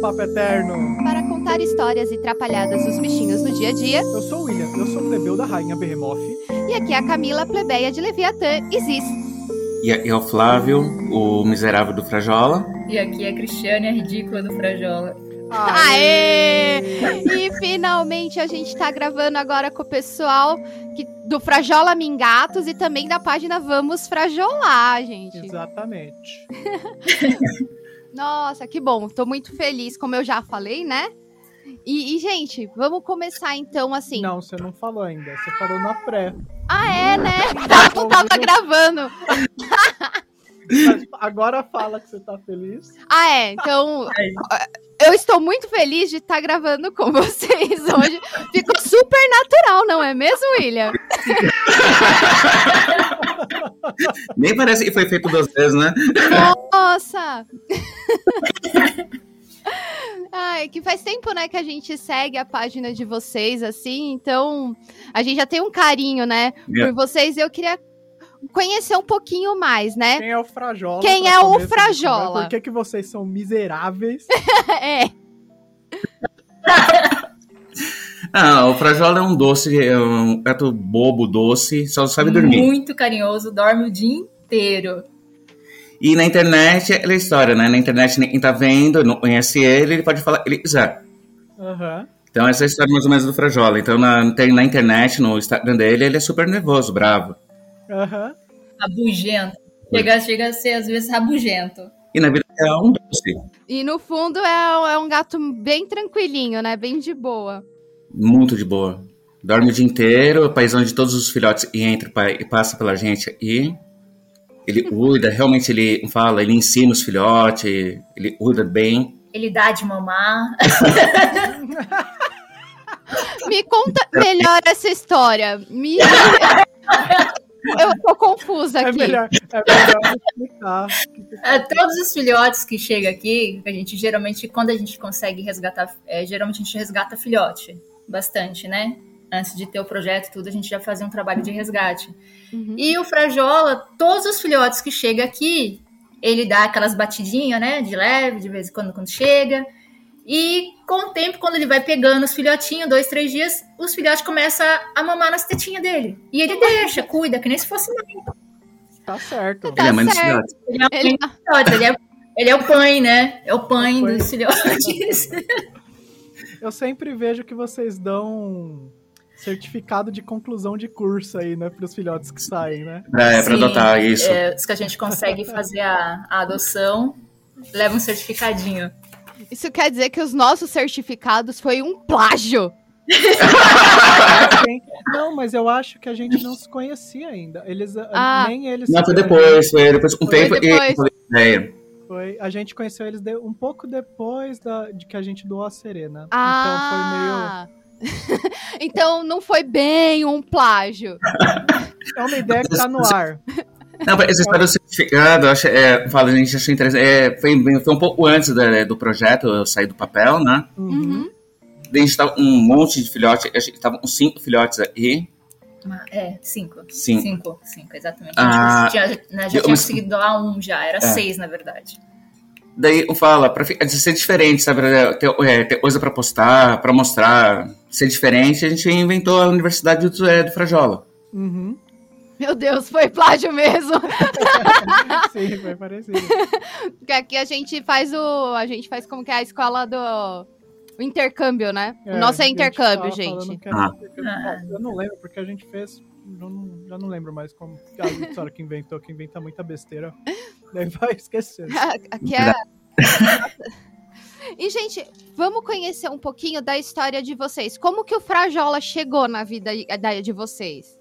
Papo Eterno. Para contar histórias e trapalhadas dos bichinhos no dia a dia. Eu sou o William, eu sou o plebeu da Rainha Behemoth. E aqui é a Camila, plebeia de Leviatã e Ziz. E aqui é o Flávio, o miserável do Frajola. E aqui é a Cristiane, a ridícula do Frajola. Aê! E finalmente a gente tá gravando agora com o pessoal que, do Frajola Mingatos e também da página Vamos Frajolar, gente. Exatamente. Nossa, que bom. Tô muito feliz, como eu já falei, né? E, e, gente, vamos começar então assim. Não, você não falou ainda. Você falou na pré. Ah, é, né? Eu tava gravando. Mas agora fala que você tá feliz. Ah, é. Então, eu estou muito feliz de estar tá gravando com vocês hoje. Ficou super natural, não é mesmo, William? Nem parece que foi feito duas vezes, né? Nossa! Ai, que faz tempo, né, que a gente segue a página de vocês, assim, então a gente já tem um carinho, né, yeah. por vocês. Eu queria conhecer um pouquinho mais, né? Quem é o Frajola? Quem é o Frajola? Por que, que vocês são miseráveis? é. Ah, o Frajola é um doce, é um gato bobo, doce, só sabe dormir. Muito carinhoso, dorme o dia inteiro. E na internet é a história, né? Na internet ninguém tá vendo, não conhece ele, ele pode falar, ele quiser. Uhum. Então essa é a história mais ou menos do Frajola. Então na, na internet, no Instagram dele, ele é super nervoso, bravo. Uhum. Rabugento. Chega, chega a ser, às vezes, rabugento. E na vida é um doce. E no fundo é, é um gato bem tranquilinho, né? Bem de boa. Muito de boa. Dorme o dia inteiro, paisão de todos os filhotes e entra e passa pela gente e ele cuida, realmente ele fala, ele ensina os filhotes, ele cuida bem. Ele dá de mamar. Me conta melhor essa história. Me... Eu tô confusa É aqui. melhor, é melhor explicar. É, todos os filhotes que chegam aqui, a gente geralmente, quando a gente consegue resgatar, é, geralmente a gente resgata filhote, bastante, né? Antes de ter o projeto tudo, a gente já fazia um trabalho de resgate. Uhum. E o Frajola, todos os filhotes que chegam aqui, ele dá aquelas batidinhas, né? De leve, de vez em quando, quando chega. E com o tempo, quando ele vai pegando os filhotinhos, dois, três dias, os filhotes começam a mamar nas tetinhas dele. E ele deixa, cuida, que nem se fosse mãe. Tá certo. Tá ele é mãe dos filhotes. Ele é, o Ele- ele é, ele é o pai, né? É o pai É o pai. dos filhotes. Eu sempre vejo que vocês dão certificado de conclusão de curso aí, né? Pros filhotes que saem, né? É, pra Sim, adotar isso. É, os que a gente consegue fazer a, a adoção, leva um certificadinho. Isso quer dizer que os nossos certificados foi um plágio. Não, mas eu acho que a gente não se conhecia ainda. Eles, Ah. nem eles. Não, foi depois, foi depois com Foi tempo depois. e ideia. Foi, a gente conheceu eles de- um pouco depois da, de que a gente doou a Serena. Ah. então não foi bem um plágio. Então foi meio. É uma ideia que tá no ar. Não, essa história do certificado, eu acho, é, fala, a gente achou interessante. É, foi, bem- foi um pouco antes da- do projeto, eu saí do papel, né? Uhum. Uhum. Daí a gente tava um monte de filhotes, a gente tava com cinco filhotes aí. Uma- É, cinco. Cinco. Cinco, cinco, exatamente. Ah, a gente tinha, né, já eu- tinha mas- conseguido doar um já, era É. seis, na verdade. Daí eu falo, pra ser diferente, sabe? é, Ter, é, ter coisa pra postar, pra mostrar, ser diferente, a gente inventou a Universidade do, é, do Frajola. Uhum. Meu Deus, foi plágio mesmo. Sim, foi parecido. Porque aqui a gente faz o. A gente faz como que é a escola do. O intercâmbio, né? o nosso é gente intercâmbio, gente. Ah. intercâmbio. Ah. Eu não lembro, porque a gente fez. eu não- já não lembro mais como. A história que inventou, que inventa muita besteira. Daí vai esquecendo. Aqui é. E, gente, vamos conhecer um pouquinho da história de vocês. Como que o Frajola chegou na vida da- de vocês?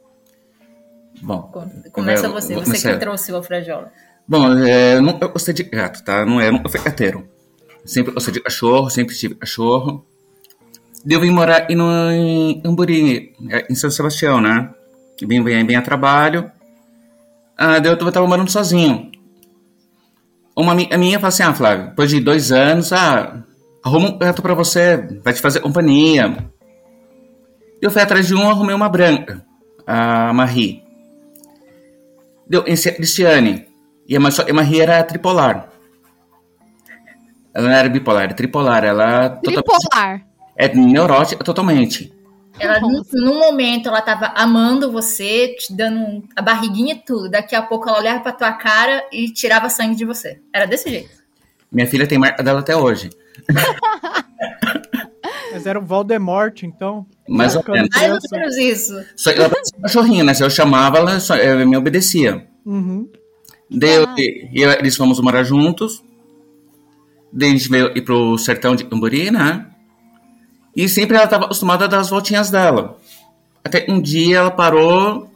Bom, Com- Começa Eu- você, você que trouxe o Frajola. bom é, eu nunca gostei de gato, tá? Não é, nunca fui gateiro. Sempre gostei de cachorro, sempre tive cachorro. Daí eu vim morar no, em Amburi, é, em São Sebastião, né? Vim, vim, vim a trabalho. Ah, eu tava morando sozinho. Uma a minha falou assim, ah, Flávio, depois de dois anos, ah, arruma um gato pra você, vai te fazer companhia. Eu fui atrás de um, arrumei uma branca, a Marie. Deu, a Cristiane. E a Marie era tripolar. Ela não era bipolar, era tripolar. Ela totalmente- Tripolar. é neurótica totalmente. Ela, num, num momento, ela tava amando você, te dando um- a barriguinha e tudo. Daqui a pouco, ela olhava pra tua cara e tirava sangue de você. Era desse jeito. Minha filha tem marca dela até hoje. Mas era o Voldemort, então. Mais ou Colocando menos. Mais ou menos isso. Só, ela parecia um cachorrinho, né? Se eu chamava, ela só, ela me obedecia. Uhum. Daí eu- Ah. e eu- eles fomos morar juntos. Daí a gente veio ir pro sertão de Cambori, né? E sempre ela estava acostumada a dar as voltinhas dela. Até um dia ela parou,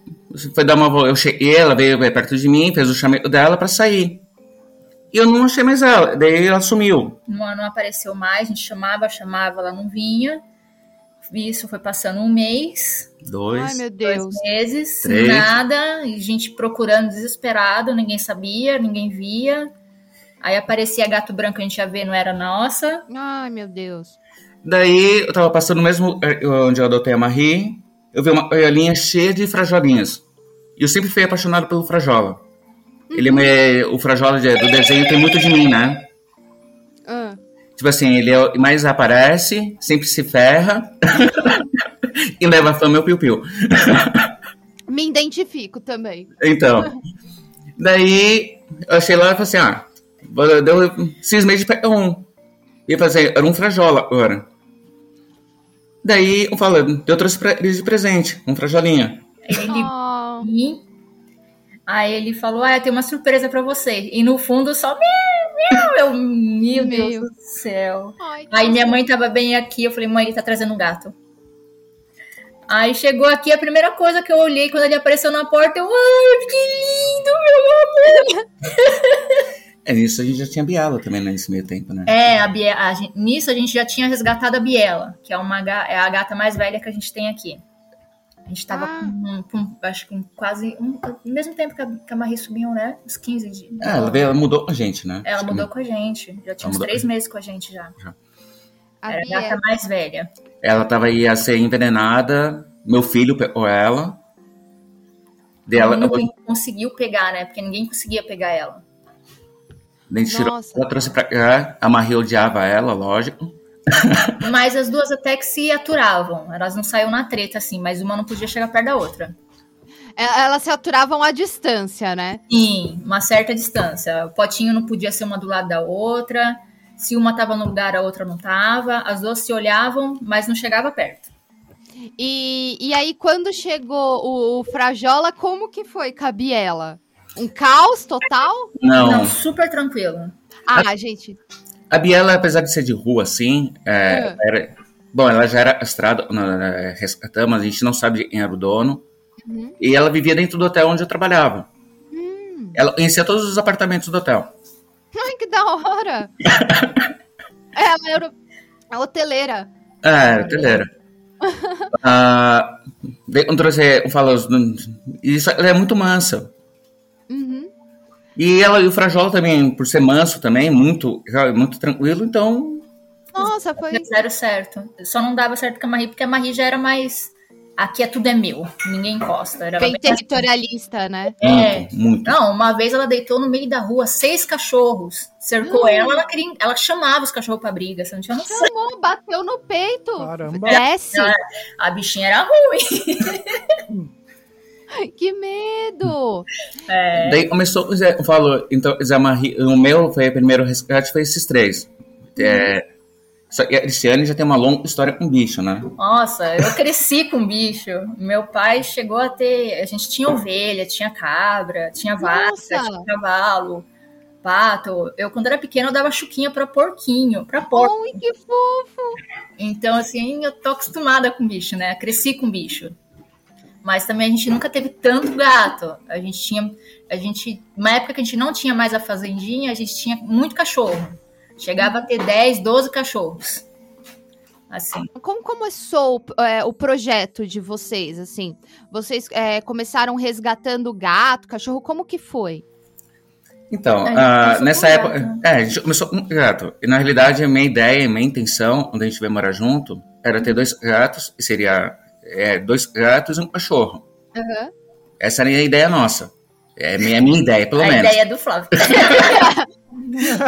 foi dar uma volta. Eu cheguei, ela veio, veio perto de mim, fez o chamego dela para sair. E eu não achei mais ela. Daí ela sumiu. Não, não apareceu mais, a gente chamava, chamava, ela não vinha. Isso foi passando um mês, Dois. Ai, meu dois Deus. meses, Três. nada, e gente procurando desesperado, ninguém sabia, ninguém via. Aí aparecia gato branco, a gente ia ver, não era nossa. Ai, meu Deus. Daí eu tava passando no mesmo eh, onde eu adotei a Marie. Eu vi uma galinha cheia de frajolinhas. E eu sempre fui apaixonado pelo frajola. Ele é, o frajola do desenho tem muito de mim, né? Ah, Tipo assim, ele é mais aparece, sempre se ferra e leva a fama meu piu-piu. me identifico também. Então, daí eu achei lá e falei assim: ah, deu cismei de pegar um. E fazer, era um frajola agora. Daí eu falo, eu trouxe pra eles de presente, um frajolinha. Ele E aí ele falou: Ah, eu tenho uma surpresa pra você. E no fundo só meu, meu, eu, meu Meu. Deus do céu. ai, Aí minha mãe tava bem aqui, eu falei, mãe, ele tá trazendo um gato. Aí chegou aqui, a primeira coisa que eu olhei quando ele apareceu na porta, eu, ai, que lindo, meu amor. É, nisso a gente já tinha Biela também né, nesse meio tempo, né? É, a Bie- a gen- nisso a gente já tinha resgatado a Biela, que é, uma, é a gata mais velha que a gente tem aqui. A gente tava Ah. com, com, acho que com quase, um, ao mesmo tempo que a, que a Marie subiu, né? Uns 15 dias. É, ela, veio, ela mudou com a gente, né? Ela Acho que mudou com a gente. Já tinha uns mudou. três meses com a gente já. a Era a gata mais velha. Ela tava aí a ser envenenada, meu filho pegou ela. Daí ela, Ela não conseguiu pegar, né? Porque ninguém conseguia pegar ela. Daí tirou, Nossa. ela trouxe pra cá, a Marie odiava ela, lógico. Mas as duas até que se aturavam. Elas não saíam na treta, assim, mas uma não podia chegar perto da outra. É, Elas se aturavam à distância, né? Sim, uma certa distância. O potinho não podia ser uma do lado da outra. Se uma tava no lugar, a outra não tava. As duas se olhavam, mas não chegava perto. E, e aí, quando chegou o, o Frajola, como que foi com a Biela? Um caos total? Não. Não, super tranquilo. Ah, gente. A Biela, apesar de ser de rua, assim, é, É. era- bom, ela já era estrada, resgatamos, a gente não sabe quem era o dono. Uhum. E ela vivia dentro do hotel onde eu trabalhava. Hum. Ela conhecia todos os apartamentos do hotel. Ai, que da hora! É, ela era a hoteleira. É, era hoteleira. ah, quando trouxe, eu falo, isso, ela é muito mansa. E ela e o Frajola também, por ser manso também, muito, muito tranquilo, então Nossa, foi. Zero certo. Só não dava certo com a Marie, porque a Marie já era mais. Aqui é tudo é meu, ninguém encosta. Era Bem bem- territorialista, né? É. muito, muito. Não, uma vez ela deitou no meio da rua, seis cachorros. Cercou Hum. ela, ela, queria, ela chamava os cachorros pra briga, você não tinha noção. Chamou, bateu no peito. Caramba. Desce. A bichinha era ruim. Que medo. É, Daí começou, eu falo, então, Zé Marie, o meu foi o primeiro resgate, foi esses três. É, só que a Cristiane já tem uma longa história com bicho, né? Nossa, eu cresci com bicho. Meu pai chegou a ter. A gente tinha ovelha, tinha cabra, tinha vaca, Nossa. tinha cavalo, pato. Eu, quando era pequena, eu dava chuquinha pra porquinho, pra porco. Ai, que fofo. Então, assim, eu tô acostumada com bicho, né? Cresci com bicho. Mas também a gente nunca teve tanto gato. A gente tinha. A gente. Uma época que a gente não tinha mais a fazendinha, a gente tinha muito cachorro. Chegava a ter 10, 12 cachorros. Assim. Como começou é, o projeto de vocês, assim? Vocês é, começaram resgatando gato, cachorro, como que foi? Então, ah, nessa época. gato. É, a gente começou com gato. E na realidade, a minha ideia, a minha intenção, quando a gente veio morar junto, era ter dois gatos, e seria é, dois gatos e um cachorro. Aham. Essa era a ideia nossa. É a minha, a minha ideia, pelo a menos. ideia do Flávio.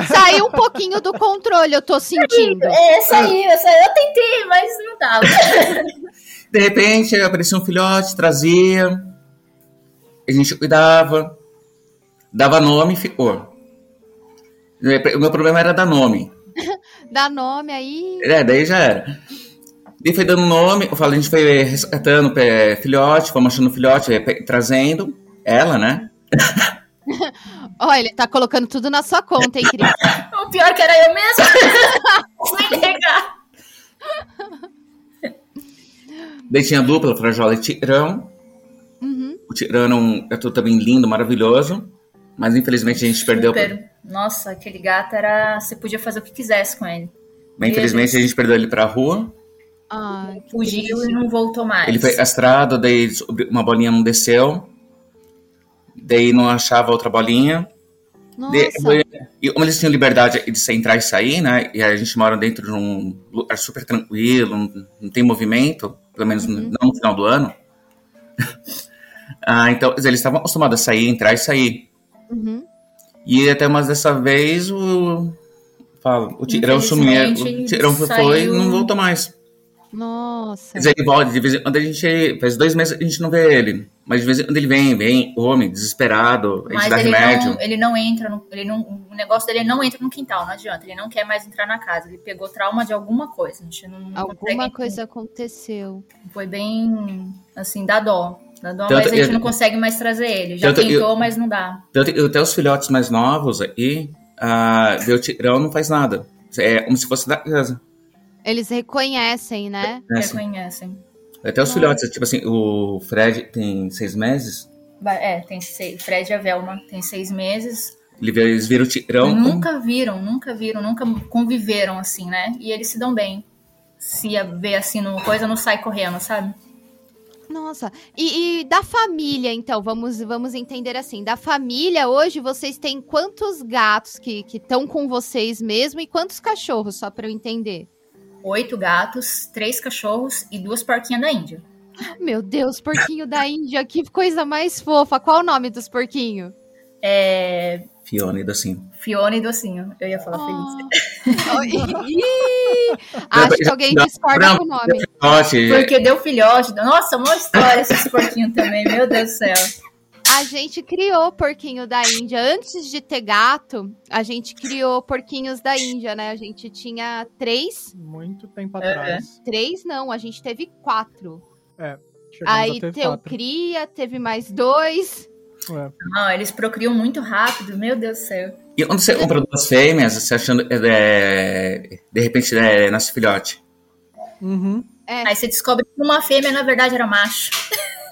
Saiu um pouquinho do controle, eu tô sentindo. É, saiu, saiu. Eu tentei, mas não dava. De repente aparecia um filhote, trazia, a gente cuidava, dava nome e ficou. O meu problema era dar nome. Dá nome aí. É, daí já era. E foi dando nome, eu falo, a gente foi resgatando é, filhote, fomos achando filhote, é, trazendo ela, né? Olha, ele tá colocando tudo na sua conta, hein, Cris? o pior que era eu mesmo. Fui negar. Daí tinha dupla, Frajola e Tirão. Uhum. O Tirão é, um, é tudo também lindo, maravilhoso. Mas infelizmente a gente Super. perdeu. Nossa, aquele gato era. Você podia fazer o que quisesse com ele. Mas infelizmente a gente perdeu ele pra rua. Que Fugiu e não voltou mais. Ele foi castrado, daí uma bolinha não desceu. Daí não achava outra bolinha. Nossa, e como eles tinham liberdade de entrar e sair, né? E a gente mora dentro de um lugar super tranquilo, não, tem movimento, pelo menos Uhum. não no final do ano. ah, então eles estavam acostumados a sair, entrar e sair. Uhum. E até mais dessa vez o. Falo, o Tirão sumiu. O Tirão foi, saiu- foi e não voltou mais. Nossa. Mas ele volta, de vez em quando a gente. Faz dois meses que a gente não vê ele. Mas de vez em quando ele vem, vem, homem, desesperado, a gente Mas dá ele remédio. não, ele não entra, no, ele não, o negócio dele é não entra no quintal, não adianta. Ele não quer mais entrar na casa. Ele pegou trauma de alguma coisa. A gente não, não Alguma coisa aconteceu. Foi bem, assim, dá dó. Dá dó, Tanto mas a gente eu- não consegue mais trazer ele. Já Tanto eu- tentou, mas não dá. Tanto até os filhotes mais novos aí, ver o Tirão não faz nada. É como se fosse da casa. Eles reconhecem, né? assim. Reconhecem. Até os filhotes, tipo assim, o Fred tem seis meses, É, tem seis. Fred e a Velma tem seis meses. eles viram o Tirão. nunca viram, nunca viram, nunca conviveram assim, né? E eles se dão bem. Se vê assim no coisa, não sai correndo, sabe? Nossa. E, e da família, então, vamos, vamos entender assim. Da família, hoje vocês têm quantos gatos que estão com vocês mesmo e quantos cachorros, só pra eu entender? Oito gatos, três cachorros e duas porquinhas da Índia. Meu Deus, porquinho da Índia, que coisa mais fofa. Qual o nome dos porquinhos? É. Fiona e Docinho. Fiona e Docinho. Eu ia falar. Oh, ih, Acho que alguém discorda com o nome. Filhote, Porque deu filhote. Nossa, uma história esses porquinhos também, meu Deus do céu. A gente criou porquinho da Índia. Antes de ter gato, a gente criou porquinhos da Índia, né? A gente tinha três. Muito tempo É, atrás. Três não, a gente teve quatro. Chegamos Aí teu quatro. cria, teve mais dois. É. Não, eles procriam muito rápido, meu Deus do céu. E quando você compra duas fêmeas, você achando. É, de repente é, nasce filhote. Uhum. É, Aí você descobre que uma fêmea, na verdade, era macho.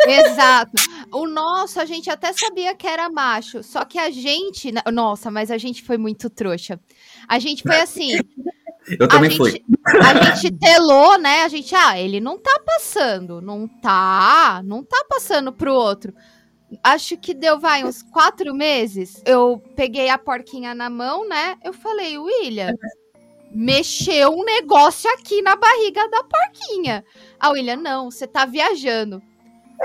exato. O nosso, a gente até sabia que era macho. Só que a gente. Nossa, mas a gente foi muito trouxa. A gente foi assim. Eu também a fui. gente, a gente telou, né? A gente, ah, ele não tá passando, não tá, não tá passando pro outro. Acho que deu, vai, uns quatro meses. Eu peguei a porquinha na mão, né? Eu falei, William, mexeu um negócio aqui na barriga da porquinha. A William, não, você tá viajando.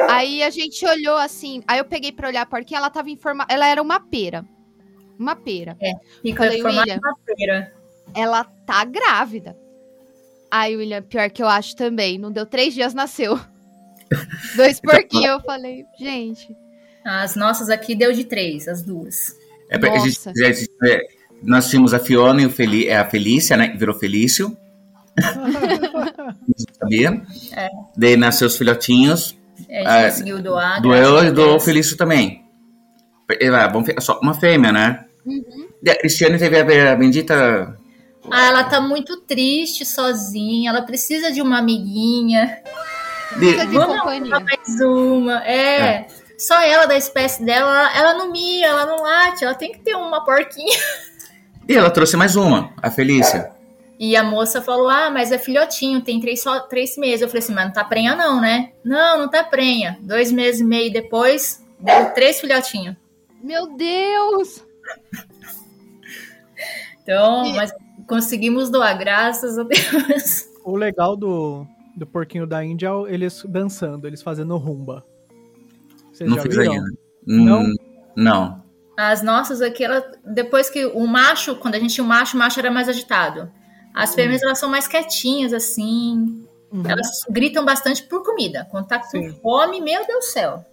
Aí a gente olhou assim, aí eu peguei pra olhar a porquinha, ela tava em forma, ela era uma pera. Uma pera Fica Falei, William. uma feira. ela tá grávida. Aí, William, pior que eu acho também. Não deu três dias, nasceu. Dois porquinhos. Eu falei, gente. As nossas aqui deu de três, as duas. É, porque a gente- a gente- é, nós tínhamos a Fiona e o Feli, é, a Felícia, né? Que virou Felício. Sabia. É. Daí nasceu os filhotinhos. A gente Ah, conseguiu doar. Do graças eu a e do Deus. Felício também. Ah, vamos ver, só uma fêmea, né? Uhum. E a Cristiane teve a, bendita. Ah, ela tá muito triste sozinha. Ela precisa de uma amiguinha. De, Vamos mais uma. É. Só ela da espécie dela, ela, ela não mia, ela não late, ela tem que ter uma porquinha. e ela trouxe mais uma, a Felícia. E a moça falou: Ah, mas é filhotinho, tem três, só três meses. Eu falei assim, mas não tá prenha, não, né? Não, não tá prenha. Dois meses e meio depois, deu três filhotinhos. Meu Deus! Então, E- mas conseguimos doar, graças a Deus. O legal do, do porquinho da Índia é eles dançando, eles fazendo rumba. Vocês não já fiz ainda. Não? Hum, não. As nossas aqui, ela, depois que o macho, quando a gente tinha o macho, o macho era mais agitado. As fêmeas, elas são mais quietinhas, assim. Uhum. Elas gritam bastante por comida. Quando tá com Sim. fome, meu Deus do céu.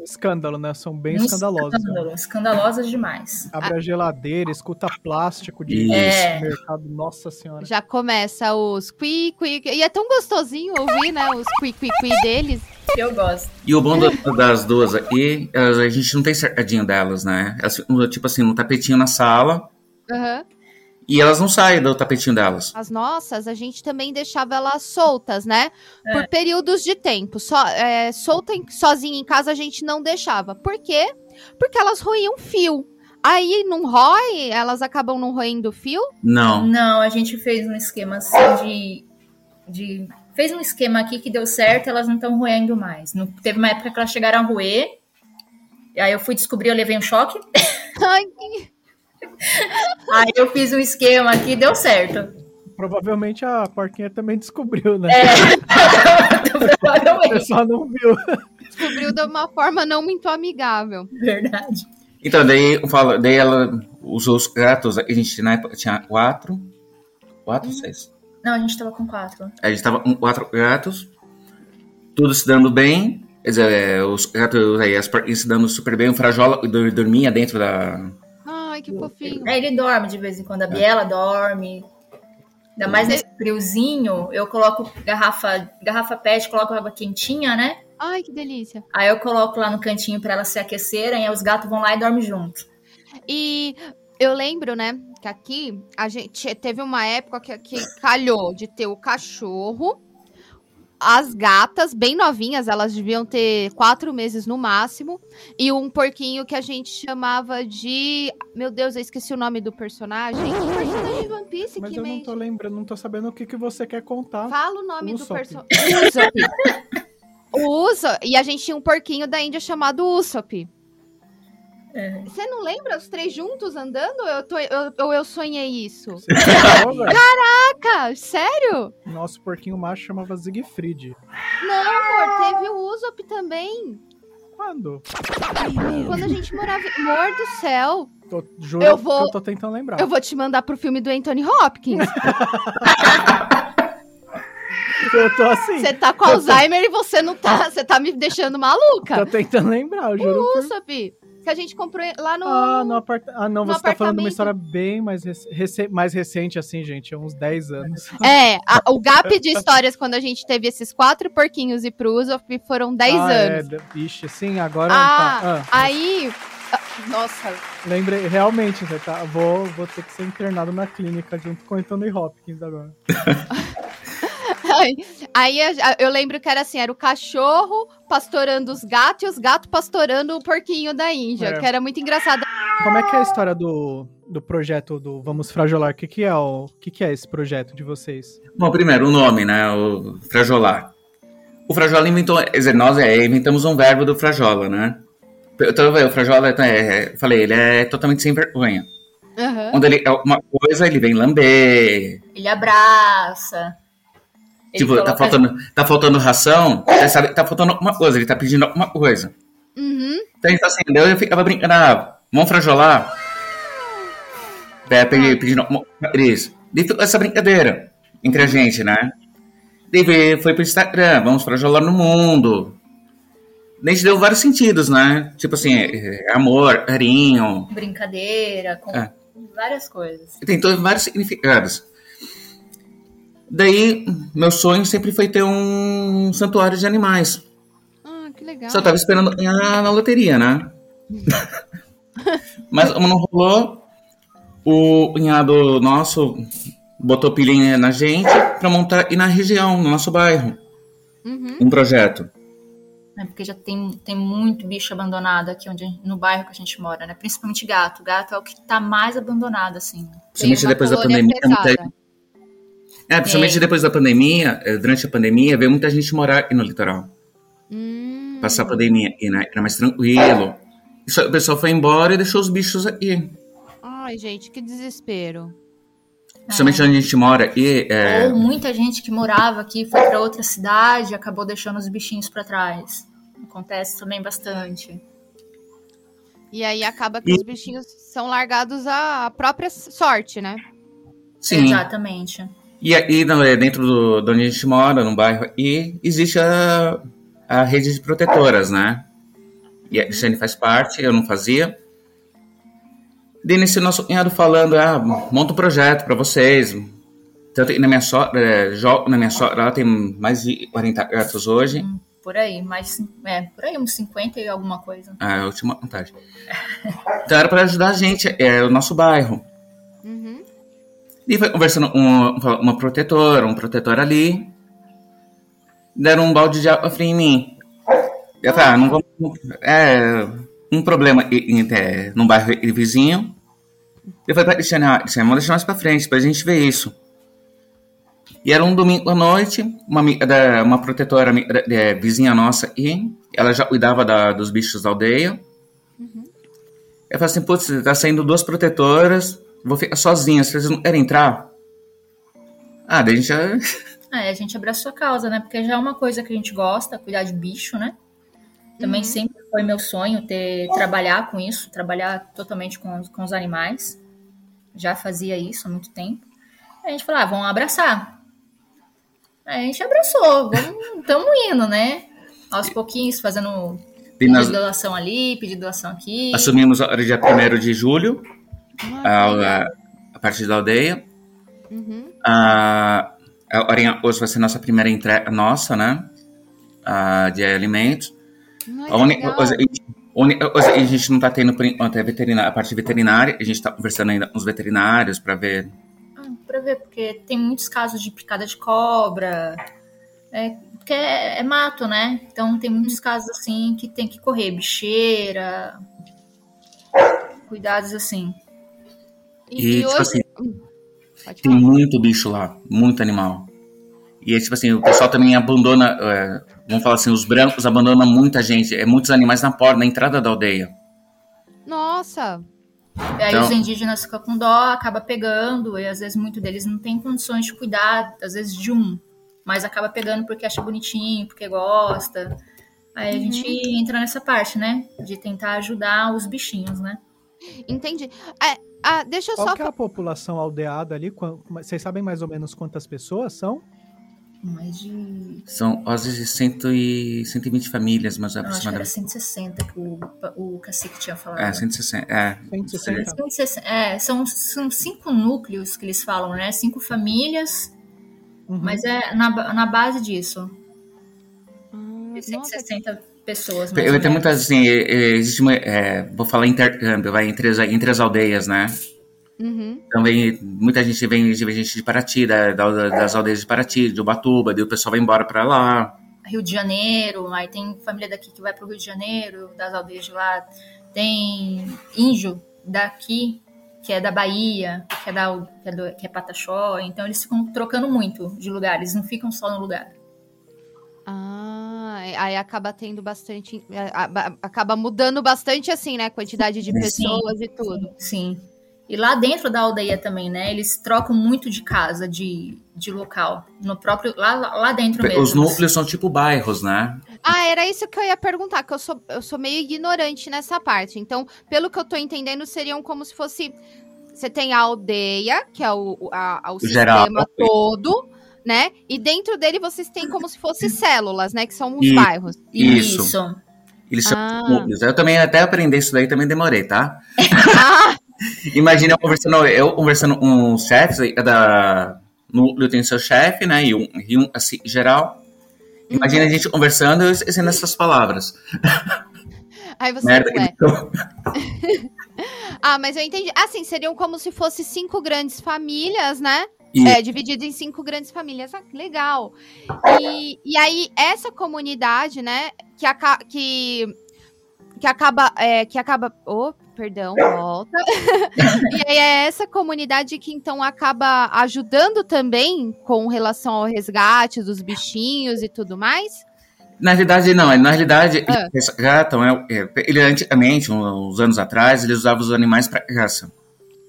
Escândalo, né? São bem Um escandalosas. né? escândalo, Escandalosas demais. Abre a geladeira, escuta plástico de. É. mercado. Nossa senhora. Já começa os qui, qui, e é tão gostosinho ouvir, né, os qui, qui, qui deles. Eu gosto. E o bom do- das duas aqui, a gente não tem cercadinho delas, né? Tipo assim, no tapetinho na sala. Aham. E elas não saem do tapetinho delas. As nossas, a gente também deixava elas soltas, né? É. Por períodos de tempo. Só, é, solta em- sozinha em casa a gente não deixava. Por quê? Porque elas roíam fio. Aí não rói, elas acabam não roendo fio. Não. Não, a gente fez um esquema assim de. de fez um esquema aqui que deu certo, elas não estão roendo mais. Não, teve uma época que elas chegaram a roer. E aí eu fui descobrir, eu levei um choque. Ai, Aí eu fiz um esquema aqui e deu certo. Provavelmente a porquinha também descobriu, né? É. O Provavelmente. pessoal não viu. descobriu de uma forma não muito amigável. Verdade. Então, daí eu falo, daí ela usou os gatos, a gente na época tinha quatro. Quatro, seis. Não, a gente tava com quatro. A gente tava com quatro gatos, tudo se dando bem. Quer dizer, é, os gatos aí, as porquinhas se dando super bem. O Frajola dor- dormia dentro da. Que fofinho. É, ele dorme de vez em quando. A Biela dorme. Ainda mais nesse friozinho, eu coloco garrafa, garrafa pet, coloco água quentinha, né? Ai, que delícia. Aí eu coloco lá no cantinho pra elas se aquecerem, aí os gatos vão lá e dormem junto. E eu lembro, né, que aqui a gente teve uma época que, que calhou de ter o cachorro, as gatas, bem novinhas, elas deviam ter quatro meses no máximo, e um porquinho que a gente chamava de. Meu Deus, eu esqueci o nome do personagem. Que personagem de One Piece Mas que eu não tô lembrando, não tô sabendo o que, que você quer contar. Fala o nome do Usopp. personagem. Usopp. O Usopp. E a gente tinha um porquinho da Índia chamado Usopp. É. Você não lembra os três juntos andando? Eu tô, eu, ou eu sonhei isso? Caraca, sério? Nosso porquinho macho chamava Siegfried. Não, amor, teve o Usopp também. Quando? Quando a gente morava. Amor do céu. Tô, juro Eu vou- que eu tô tentando lembrar. Eu vou te mandar pro filme do Anthony Hopkins. Eu tô assim. Você tá com Alzheimer e você não tá. Você tá me deixando maluca. Tô tentando lembrar, eu juro. O por- Usopp. Que a gente comprou lá no. Ah, no apart... ah, não, você tá falando de uma história bem mais, rec... mais recente, assim, gente. Uns 10 anos. É, a- o gap de histórias quando a gente teve esses quatro porquinhos e pro Usopp foram 10 ah, anos. É, ixi, sim, agora Ah, tá. Ah, aí. ah, Nossa, lembrei, realmente, você tá, vou, vou ter que ser internado na clínica junto com o Anthony Hopkins agora. Aí, aí eu lembro que era assim, era o cachorro pastorando os gatos e os gatos pastorando o porquinho da Índia, É. que era muito engraçado. Como é que é a história do, do projeto do Vamos Frajolar? O que, que é o que, que é esse projeto de vocês? Bom, primeiro, o nome, né? O Frajolar. O Frajola inventou, quer dizer, nós é, inventamos um verbo do Frajola, né? Então, o Frajola, é, falei, ele é totalmente sem vergonha. Aham. Quando ele é uma coisa, ele vem lamber. Ele abraça. Ele tipo, tá coloca- faltando, tá faltando ração, sabe tá faltando alguma coisa, ele tá pedindo alguma coisa. Uhum. Então, então assim, daí eu ficava brincando, ah, vamos frajolar? Daí eu pedi- pedindo alguma coisa. Daí ficou essa brincadeira entre a gente, né? Daí foi pro Instagram, vamos frajolar no mundo. Daí a gente deu vários sentidos, né? Tipo assim, é, amor, carinho. Brincadeira, com É. várias coisas. Tem todos vários significados. Daí, meu sonho sempre foi ter um santuário de animais. Ah, que legal. Só tava esperando ganhar na loteria, né? Mas como não rolou, o cunhado nosso botou pilhinha na gente pra montar e na região, no nosso bairro, Uhum. um projeto. né? Porque já tem, tem muito bicho abandonado aqui onde, no bairro que a gente mora, né? Principalmente gato. Gato é o que tá mais abandonado, assim. Principalmente depois da pandemia. muita- pesada. É, principalmente É. depois da pandemia, eh, durante a pandemia, veio muita gente morar aqui no litoral. Hum. Passar a pandemia aqui, né? Era mais tranquilo. E o pessoal foi embora e deixou os bichos aqui. Ai, gente, que desespero. Principalmente onde a gente mora aqui, é, Ou muita gente que morava aqui foi pra outra cidade e acabou deixando os bichinhos pra trás. Acontece também bastante. E aí acaba que E- os bichinhos são largados à à própria sorte, né? Sim. Exatamente. E aí, é dentro do, de onde a gente mora, no bairro, e existe a, a rede de protetoras, né? E a Cristiane faz parte, eu não fazia. Daí nesse nosso cunhado falando, ah, monta um projeto para vocês. Tanto que na minha sogra, é, na minha sogra, ela tem mais de 40 gatos hoje. Por aí, mas é, por aí, uns 50 e alguma coisa. Ah, a última vontade. Então era para ajudar a gente, é o nosso bairro. Uhum. E foi conversando com uma, uma protetora, um protetor ali. Deram um balde de água fria em mim. Eu falei, ah, não vamos. É um problema em, em, é, num bairro vizinho. Eu falei pra Cristiane, ah, Cristiane, vamos deixar mais pra frente, pra gente ver isso. E era um domingo à noite, uma, da- uma protetora da- é, vizinha nossa, e ela já cuidava da- dos bichos da aldeia. Eu falei assim, putz, tá saindo duas protetoras, vou ficar sozinha, vocês não querem entrar? Ah, daí a gente já... É, a gente abraçou a causa, né? Porque já é uma coisa que a gente gosta, cuidar de bicho, né? Também Uhum. sempre foi meu sonho ter trabalhar com isso, trabalhar totalmente com, os- com os animais. Já fazia isso há muito tempo. Aí a gente falou, ah, vamos abraçar. Aí a gente abraçou, tamo indo, né? Aos pouquinhos, fazendo nós pedido doação ali, pedido doação aqui. assumimos o dia 1 de julho, a, a, a partir da aldeia. Uhum. A, a em agosto vai ser nossa primeira entrega nossa, né? A, de alimentos. Ai, A legal. coisa, a a gente não tá tendo por enquanto é veterinária, a parte veterinária. A gente tá conversando ainda com os veterinários para ver. Ah, pra ver, porque tem muitos casos de picada de cobra. É, porque é, é mato, né? Então tem muitos casos assim que tem que correr, bicheira. Cuidados assim. E, tipo assim, Hum, Pode Tem falar. muito bicho lá, muito animal. E é tipo assim, o pessoal também abandona, é, vamos falar assim, os brancos abandonam muita gente, é muitos animais na porta, na entrada da aldeia. Nossa, E aí Então- os indígenas ficam com dó, acaba pegando, e às vezes muito deles não tem condições de cuidar, às vezes de um, mas acaba pegando porque acha bonitinho, porque gosta. Aí a gente entra nessa parte, né? De tentar ajudar os bichinhos, né? entendi. É, ah, deixa eu Qual só. que é a população aldeada ali? Vocês sabem mais ou menos quantas pessoas são? Mais de. São às vezes 100 e 120 famílias, mas Eu acho que era aproximadamente. 160 que o, o cacique tinha falado. É, 160. É, 160? 160, É, são, são cinco núcleos que eles falam, né? Cinco famílias, Uhum. mas é na, na base disso. Ah, De nossa, 160 pessoas. eu tenho muitas assim, existe uma, é, vou falar intercâmbio, vai entre as, entre as aldeias, né? Uhum. Então vem, muita gente vem, vem gente de Paraty, da, da- das aldeias de Paraty, de Ubatuba, daí o pessoal vai embora pra lá. Rio de Janeiro, aí tem família daqui que vai pro Rio de Janeiro, das aldeias de lá. Tem índio daqui, que é da Bahia, que é, da, que é, do, que é Pataxó. Então eles ficam trocando muito de lugares, não ficam só no lugar. Ah, aí acaba tendo bastante. Acaba mudando bastante, assim, né? a Quantidade de Sim. pessoas e tudo. Sim. E lá dentro da aldeia também, né? Eles trocam muito de casa, de, de local. No próprio. Lá, lá dentro mesmo. Os núcleos são tipo bairros, né? Ah, era isso que eu ia perguntar, que eu sou, eu sou meio ignorante nessa parte. Então, pelo que eu tô entendendo, seriam como se fosse. Você tem a aldeia, que é o, o- a- a- o Geral. sistema todo, né? E dentro dele vocês têm como se fossem células, né? Que são os Isso. bairros. Isso. Isso. Eles chamam Ah. Eu também até aprendi isso daí, também demorei, tá? Ah, Imagina eu conversando, eu conversando com os chefes aí, cada núcleo tem seu chefe, né? E um, e um assim, geral. Imagina a gente conversando e eu esquecendo essas palavras. aí você Merda. Então, Ah, mas eu entendi. Assim, seriam como se fossem cinco grandes famílias, né? E- É, dividido em cinco grandes famílias. Ah, legal. E, e aí, essa comunidade, né, que, aca que, que acaba. É, que acaba. Oh, perdão, volta. e aí é essa comunidade que então acaba ajudando também com relação ao resgate dos bichinhos e tudo mais. na realidade, não. Na realidade, Ah. eles resgatam. É, é, ele antigamente, uns anos atrás, eles usavam os animais para caça.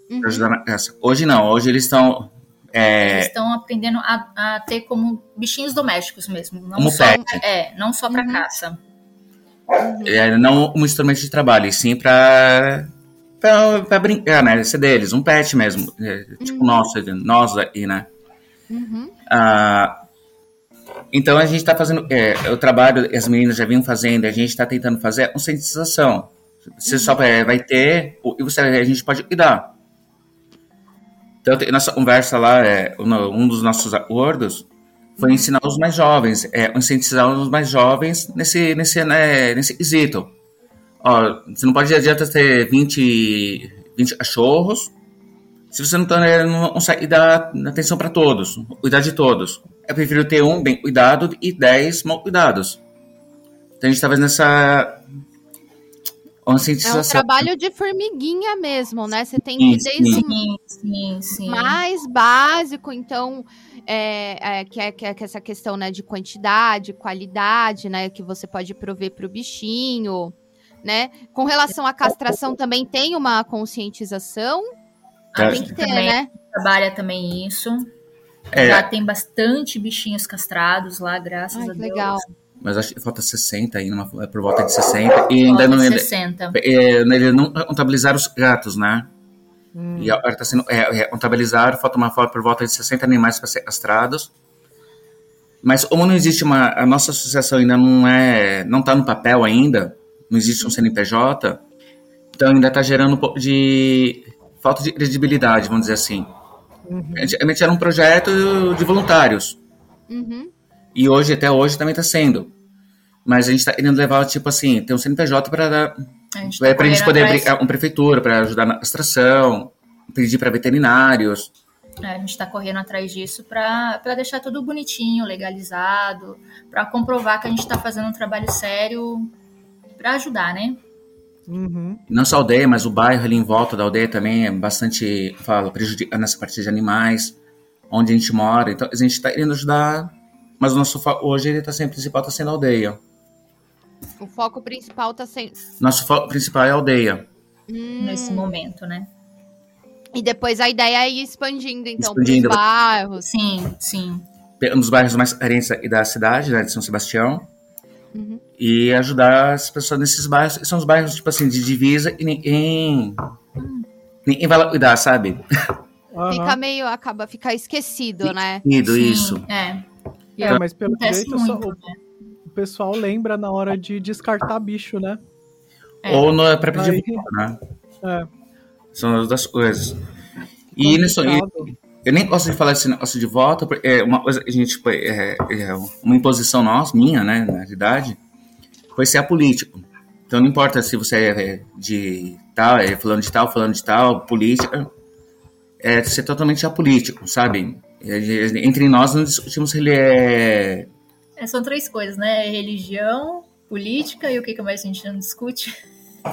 Uhum. Pra ajudar na caça. Hoje não. Hoje eles estão. É, Eles estão aprendendo a, a ter como bichinhos domésticos mesmo. Não Como só, pet. É, não só para Uhum. caça. É, não um instrumento de trabalho, e sim para para brincar, né? Ser deles, um pet mesmo. É, tipo, Uhum. nosso, nós aí, né? Uhum. Ah, então a gente está fazendo, é, o trabalho, as meninas já vinham fazendo, a gente está tentando fazer conscientização. Você só vai, vai ter, e você, a gente pode cuidar. Então, nossa conversa lá, é, um dos nossos acordos foi ensinar os mais jovens, é, incentivar os mais jovens nesse, nesse, né, nesse quesito. Ó, você não pode adianta ter 20, 20 cachorros se você não, tá, né, não consegue dar atenção para todos, cuidar de todos. Eu prefiro ter um bem cuidado e 10 mal cuidados. Então a gente está fazendo essa É um conscientização. trabalho de formiguinha mesmo, né? Você tem Sim, que desde sim. Sim, sim, mais básico, então, é, é, que, é, que é essa questão né, de quantidade, qualidade, né? Que você pode prover para o bichinho, né? Com relação à castração, também tem uma conscientização. Tá. Tem que ter, Também. né? Trabalha também isso. É, Já tem bastante bichinhos castrados lá, graças Ai, a que Deus. legal. Mas acho que falta 60 ainda, uma- por volta de 60. E ainda não, 60. é, ele não contabilizaram os gatos, né? Hum. E agora está sendo é, é, contabilizado, falta uma foto por volta de 60 animais para ser castrados. Mas como não existe uma, a nossa associação ainda não é, não está no papel ainda, não existe um CNPJ, então ainda está gerando um pouco de falta de credibilidade, vamos dizer assim. Uhum. Antigamente era um projeto de voluntários Uhum. E hoje até hoje também está sendo. Mas a gente está querendo levar tipo assim, ter um CNPJ para dar A gente é tá para a gente poder atrás- abrir uma prefeitura para ajudar na castração, pedir para veterinários. É, a gente está correndo atrás disso para deixar tudo bonitinho, legalizado, para comprovar que a gente está fazendo um trabalho sério para ajudar, né? Uhum. Não só a aldeia, mas o bairro ali em volta da aldeia também é bastante, falo, prejudica nessa parte de animais, onde a gente mora. Então a gente está querendo ajudar, mas o nosso foco hoje ele tá sendo, principal está sendo a aldeia. O foco principal tá sendo. Nosso foco principal é a aldeia. Hum. Nesse momento, né? E depois a ideia é ir expandindo, então, Expandindo. pros bairros. Sim, sim. Um dos bairros mais carentes da cidade, né, de São Sebastião. Uhum. E ajudar as pessoas nesses bairros, são os bairros, tipo assim, de divisa e ninguém. Ninguém vai lá cuidar, sabe? Aham. Fica meio, acaba, fica esquecido, né? Ido, sim, isso. É. É, mas pelo jeito só- muito, o, né? o pessoal lembra na hora de descartar bicho, né? É. Ou no próprio Aí- de volta, né? É. São as duas coisas. E nisso, e- eu nem gosto de falar esse negócio de volta, porque é uma coisa que a gente, tipo, é, é uma imposição nossa, minha, né, na realidade, foi ser apolítico. Então não importa se você é de tal, é fulano de tal, fulano de tal, política, é ser totalmente apolítico, sabe? É, Entre nós não discutimos se ele é É, são três coisas, né? Religião, política e o que que mais a gente não discute?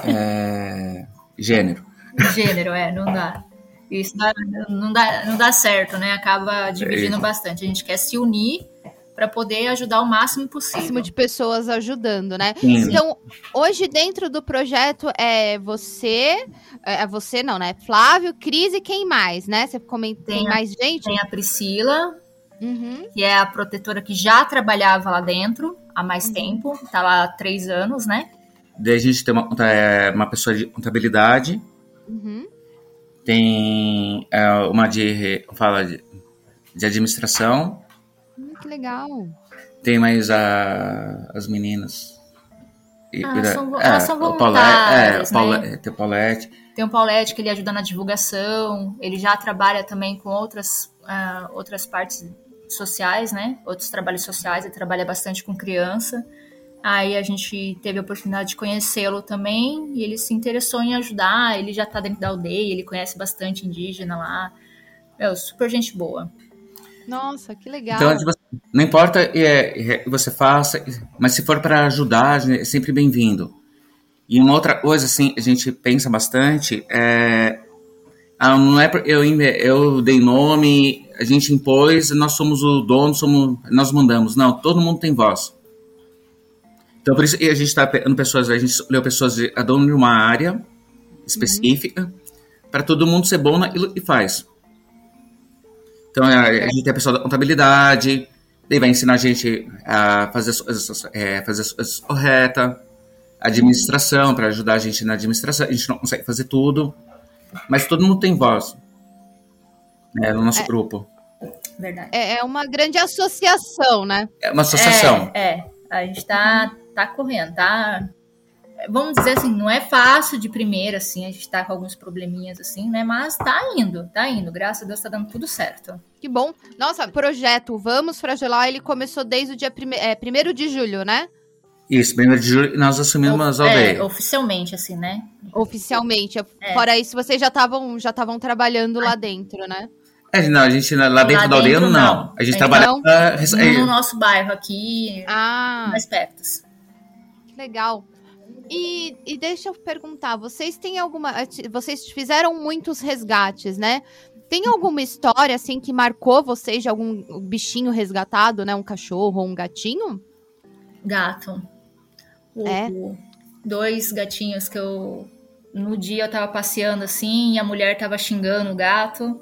é, gênero. Gênero, é, não dá. Isso dá- não, dá, não dá certo, né? Acaba dividindo bastante. A gente quer se unir para poder ajudar o máximo possível. Máximo de pessoas ajudando, né? Sim. Então, hoje dentro do projeto é você, é você não, né? Flávio, Cris e quem mais, né? Você comenta, tem, Tem a- mais gente? Tem a Priscila, Uhum. que é a protetora que já trabalhava lá dentro há mais Uhum. tempo, tá lá há três anos, né? Daí a gente tem uma, é, uma pessoa de contabilidade, Uhum. tem é, uma de fala de, de administração, Hum, que legal. tem mais a, as meninas. E- Ah, cuida- são vo- elas são o Paulette- voluntárias, é, Paula- né? tem o Paulette. Tem o Paulette, que ele ajuda na divulgação, ele já trabalha também com outras, ah, outras partes sociais, né? Outros trabalhos sociais, ele trabalha bastante com criança. Aí a gente teve a oportunidade de conhecê-lo também e ele se interessou em ajudar. Ele já tá dentro da aldeia, ele conhece bastante indígena lá. Meu, super gente boa. Nossa, que legal. Então, tipo, não importa é, é, que você faça, mas se for para ajudar, é sempre bem-vindo. E uma outra coisa, assim, a gente pensa bastante, é, ah, não é eu, eu dei nome, a gente impôs, nós somos o dono, somos, nós mandamos. Não, todo mundo tem voz. Então, por isso a gente está pegando pessoas, a gente escolheu pessoas de, a dono de uma área específica, para todo mundo ser bom naquilo que faz. Então, a, a gente tem a pessoa da contabilidade, daí vai ensinar a gente a fazer as coisas, é, fazer as coisas corretas. administração, para ajudar a gente na administração. A gente não consegue fazer tudo, mas todo mundo tem voz né, no nosso É. grupo. Verdade. É, é uma grande associação, né? É uma associação. É, é. a gente tá, tá correndo, tá? Vamos dizer assim, não é fácil de primeira, assim, a gente tá com alguns probleminhas, assim, né? Mas tá indo, tá indo. Graças a Deus tá dando tudo certo. Que bom. Nossa, o projeto Vamos Fragelar, ele começou desde o dia 1 é, primeiro de julho, né? Isso, primeiro de julho nós assumimos a é, aldeia. oficialmente, assim, né? Oficialmente. É. Fora isso, vocês já estavam já estavam trabalhando lá dentro, né? É, não, a gente lá dentro Lá da aldeia dentro, não. não. A gente É, trabalha então, pra rece- No nosso bairro aqui, Ah, mais perto. que legal. E, e deixa eu perguntar, vocês têm alguma. Vocês fizeram muitos resgates, né? Tem alguma história assim que marcou vocês de algum bichinho resgatado, né? Um cachorro ou um gatinho? Gato. O- É? Dois gatinhos que eu. No dia eu tava passeando assim e a mulher tava xingando o gato.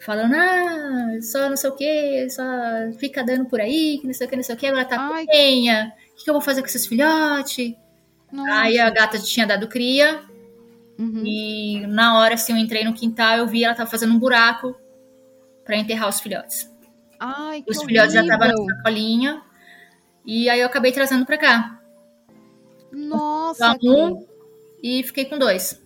Falando, ah, só não sei o que, só fica dando por aí, que não sei o que, não sei o que, agora tá Ai. penha. O que, que eu vou fazer com esses filhotes? Nossa. Aí a gata tinha dado cria Uhum. e na hora assim eu entrei no quintal eu vi ela tava fazendo um buraco pra enterrar os filhotes. Ai, que Os filhotes já estavam horrível. na sacolinha e aí eu acabei trazendo pra cá. Nossa, que... um e fiquei com dois.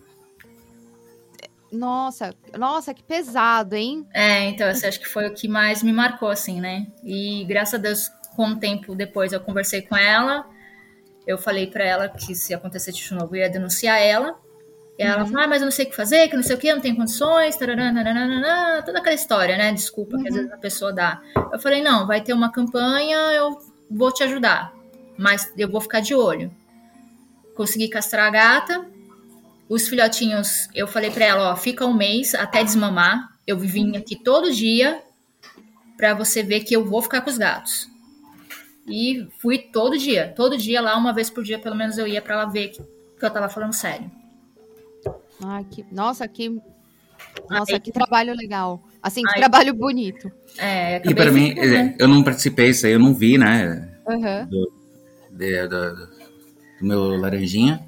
nossa, nossa, que pesado, hein? É, então, esse acho que foi o que mais me marcou, assim, né? E graças a Deus, com um tempo depois eu conversei com ela, eu falei pra ela que se acontecesse de novo eu ia denunciar ela. E ela Uhum. falou, ah, mas eu não sei o que fazer, que não sei o que, eu não tenho condições, tarará, toda aquela história, né? Desculpa que às Uhum. vezes a pessoa dá. Eu falei, não, vai ter uma campanha, eu vou te ajudar, mas eu vou ficar de olho. Consegui castrar a gata, os filhotinhos, eu falei pra ela, ó, fica um mês até desmamar. Eu vim aqui todo dia pra você ver que eu vou ficar com os gatos. E fui todo dia, todo dia lá, uma vez por dia, pelo menos eu ia pra ela ver que, que eu tava falando sério. Ai, que... Nossa, que. Nossa, Aí- que trabalho legal. Assim, que Aí- trabalho bonito. É, E para mim, né? eu não participei disso aí, eu não vi, né? Aham. de- do, do meu laranjinha.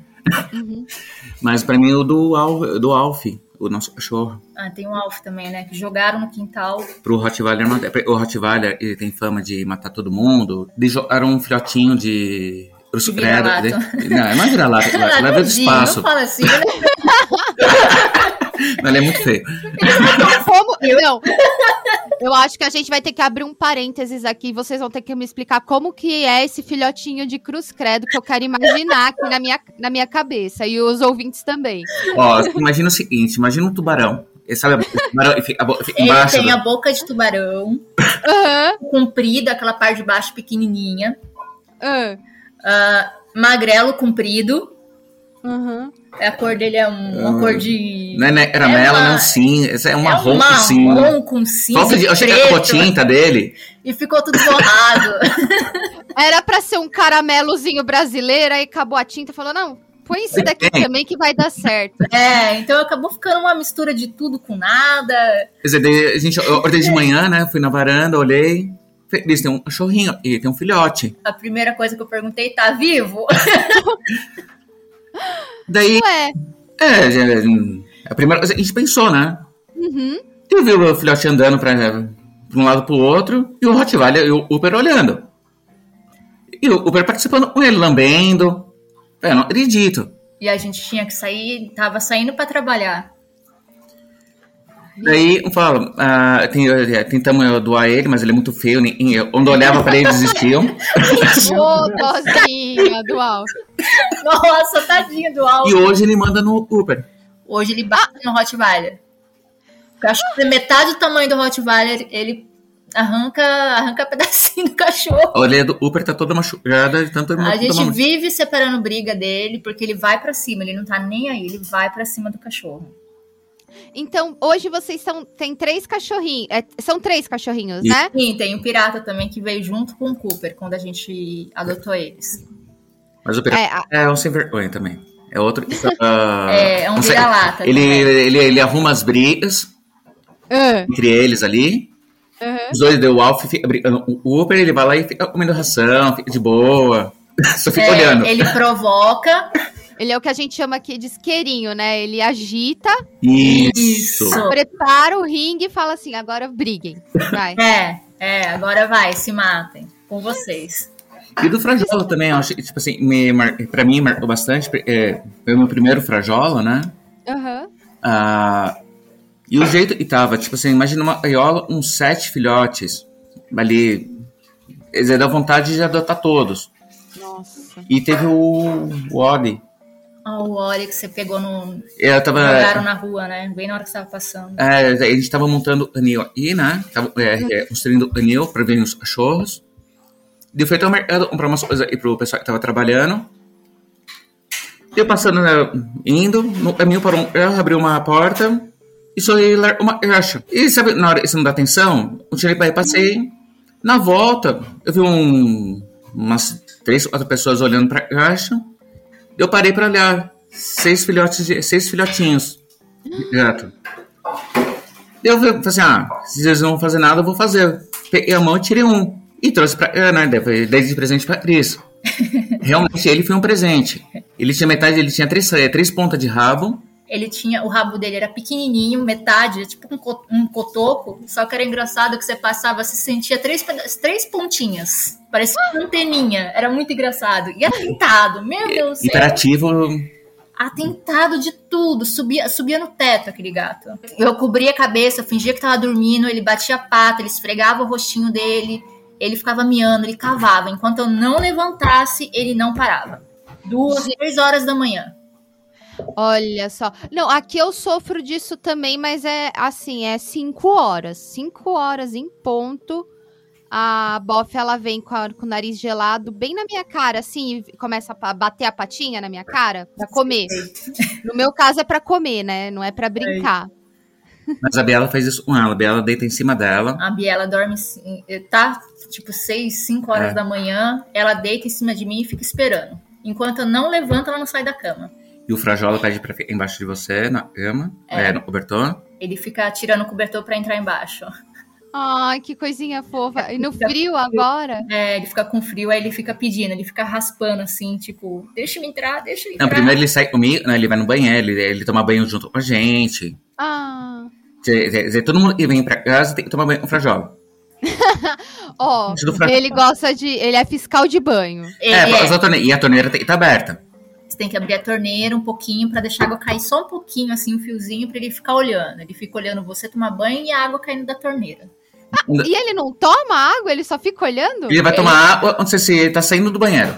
Uhum. Mas para mim, o do, Al, do Alf, o nosso cachorro. Ah, tem o Alf também, né? Que jogaram no quintal. Pro Rottweiler, não- o Rottweiler ele tem fama de matar todo mundo. Era um filhotinho de De credo. de- Não, é uma vira-lata. Ela veio do espaço. Não fala assim, né? Ela é muito feio. Como? Não. Eu acho que a gente vai ter que abrir um parênteses aqui. Vocês vão ter que me explicar como que é esse filhotinho de cruz credo que eu quero imaginar aqui na minha, na minha cabeça. E os ouvintes também. Ó, imagina o seguinte, imagina um tubarão. Ele sabe, o tubarão fica, Ele tem do- a boca de tubarão, Aham. comprida, aquela parte de baixo pequenininha. ah, Ah, magrelo, comprido. Aham. A cor dele é um- uma Ah. cor de... Não é era É mela, uma- não sim. Esse é um é marrom um com sim. marrom com cinza Falta de, eu achei que tinta dele. E ficou tudo borrado. Era pra ser um caramelozinho brasileiro, aí acabou a tinta e falou: não, põe esse daqui Tem. também que vai dar certo. é, então acabou ficando uma mistura de tudo com nada. Quer dizer, a gente, eu acordei de manhã, né? Fui na varanda, olhei. Feliz, tem um cachorrinho e tem um filhote. A primeira coisa que eu perguntei, tá vivo? Daí, Ué, é, já- a primeira coisa, a gente pensou, né? uhum. Eu vi o filhote andando pra, pra um lado pro outro e o Rottweiler e o Uber olhando. E o Uber participando com ele, lambendo. É, não acredito. E a gente tinha que sair, tava saindo pra trabalhar. Daí, eu falo, ah, tem- eh, tentamos doar ele, mas ele é muito feio. nem- Onde eu olhava pra ele, desistiam. Ô, dozinha do alto. Nossa, tadinho do E Alves. hoje ele manda no Uber. Hoje ele bate no Rottweiler. O cachorro tem metade do tamanho do Rottweiler, ele arranca, arranca pedacinho do cachorro. A orelha do Uber tá toda machucada de tanto ele A gente vive separando briga dele, porque ele vai pra cima, ele não tá nem aí, ele vai pra cima do cachorro. Então, hoje vocês são, tem três cachorrinhos. é, são três cachorrinhos, Isso. né? Sim, tem o pirata também que veio junto com o Cooper quando a gente adotou eles. Mas o Uber É, a- é um sem vergonha também. É outro que tá- É, é um vira-lata. Ele, também. ele, ele arruma as brigas Ah, entre eles ali. aham. Os dois deu o Alf, fica brigando. O Uber ele vai lá e fica comendo ração, fica de boa. Só fica É, olhando. ele provoca. Ele é o que a gente chama aqui de isqueirinho, né? Ele agita, Isso. Prepara o ringue e fala assim: agora briguem. Vai. É, é, agora vai, se matem. Com vocês. E do Frajola também, eu acho que, tipo assim, me, mar- pra mim marcou bastante. É, foi o meu primeiro Frajola, né? Aham. Ah, e o jeito que tava, tipo assim, imagina uma gaiola, uns sete filhotes ali. Eles dá vontade de adotar todos. Nossa. E teve o, o. O óleo que você pegou no. Eu tava. Jogaram na rua, né? Bem na hora que você tava passando. É, a gente estava montando anil aí, né? Tava é, é, construindo anil para ver os cachorros. Deu feito ao mercado comprar umas coisas aí pro pessoal que tava trabalhando. Eu passando, né, indo, no caminho para um carro, abri uma porta e só ia lá uma caixa. E sabe, na hora que você não dá atenção, eu tirei para aí, passei. Na volta, eu vi um, umas três, quatro pessoas olhando para a caixa. Eu parei para olhar. Seis filhotes, de, seis filhotinhos de gato. Eu falei assim, ah, se eles não vão fazer nada, eu vou fazer. Peguei a mão e tirei um. E trouxe pra Ana, dei dei de presente pra Cris. Realmente, ele foi um presente. Ele tinha metade, ele tinha três, três pontas de rabo. Ele tinha. O rabo dele era pequenininho, metade, tipo um, um cotoco. Só que era engraçado que você passava, você sentia três, três pontinhas. Parecia uma anteninha. Era muito engraçado. E atentado, meu Deus do céu. Hiperativo. atentado de tudo, subia, subia no teto aquele gato. Eu cobria a cabeça, fingia que tava dormindo, ele batia a pata, ele esfregava o rostinho dele, ele ficava miando, ele cavava. Enquanto eu não levantasse, ele não parava. Duas, três horas da manhã. Olha só. Não, aqui eu sofro disso também, mas é assim, é cinco horas. Cinco horas em ponto. A bofe, ela vem com, a- com o nariz gelado bem na minha cara, assim, e começa a bater a patinha na minha cara pra comer. No meu caso é pra comer, né? Não é pra brincar. Mas a Biela faz isso com ela. A Biela deita em cima dela. A Biela dorme, tá tipo seis, cinco horas É. da manhã, ela deita em cima de mim e fica esperando. Enquanto eu não levanto, ela não sai da cama. E o Frajola pede pra ficar embaixo de você, na cama, É. é, no cobertor. Ele fica tirando o cobertor pra entrar embaixo. Ai, que coisinha fofa. E no frio agora? É, ele fica com frio, aí ele fica pedindo, ele fica raspando assim, tipo, deixa eu entrar, deixa eu entrar. Não, primeiro ele sai comigo, né, ele vai no banheiro, ele, ele toma banho junto com a gente. Ah. Quer dizer, todo mundo que vem pra casa tem que tomar banho com o Frajola. Ó, Frajola. ele gosta de. Ele é fiscal de banho. É, é. mas a torneira- e a torneira tem que estar aberta. Você tem que abrir a torneira um pouquinho pra deixar a água cair só um pouquinho, assim, um fiozinho, pra ele ficar olhando. Ele fica olhando você tomar banho e a água caindo da torneira. E ele não toma água? Ele só fica olhando? Ele vai tomar água quando você se- tá saindo do banheiro.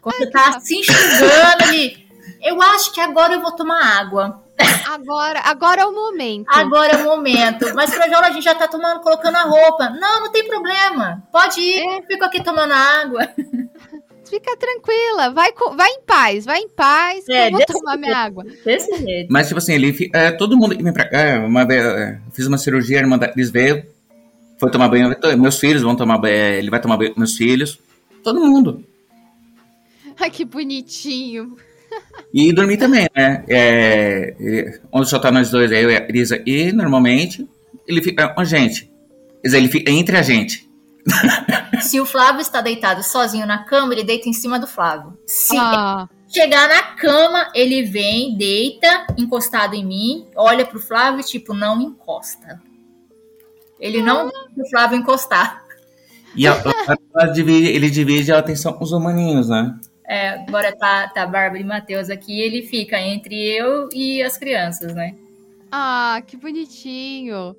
Quando você tá se enxugando, ele. Eu acho que agora eu vou tomar água. Agora, agora é o momento. Agora é o momento. Mas pra Jola a gente já tá tomando, colocando a roupa. Não, não tem problema. Pode ir. É. Eu fico aqui tomando água. Fica tranquila, vai, vai em paz, vai em paz, É, eu vou tomar minha água. Desse jeito. Mas, tipo assim, ele é, todo mundo que vem pra cá, uma vez, é, fiz uma cirurgia, a irmã da Cris veio, foi tomar banho, meus filhos vão tomar banho, é, ele vai tomar banho com meus filhos, todo mundo. Ai, que bonitinho. E dormir também, né? É, onde só tá nós dois, é eu e a Cris aqui, normalmente, ele fica com a gente. Quer dizer, ele fica entre a gente. Se o Flávio está deitado sozinho na cama, ele deita em cima do Flávio. Se Ah, chegar na cama, ele vem, deita, encostado em mim, olha pro Flávio e tipo, não encosta. Ele não deixa o Flávio encostar. E a, a- ela divide- ele divide a atenção com os humaninhos, né? É, agora tá, tá Bárbara e Matheus aqui, ele fica entre eu e as crianças, né? ah, que bonitinho.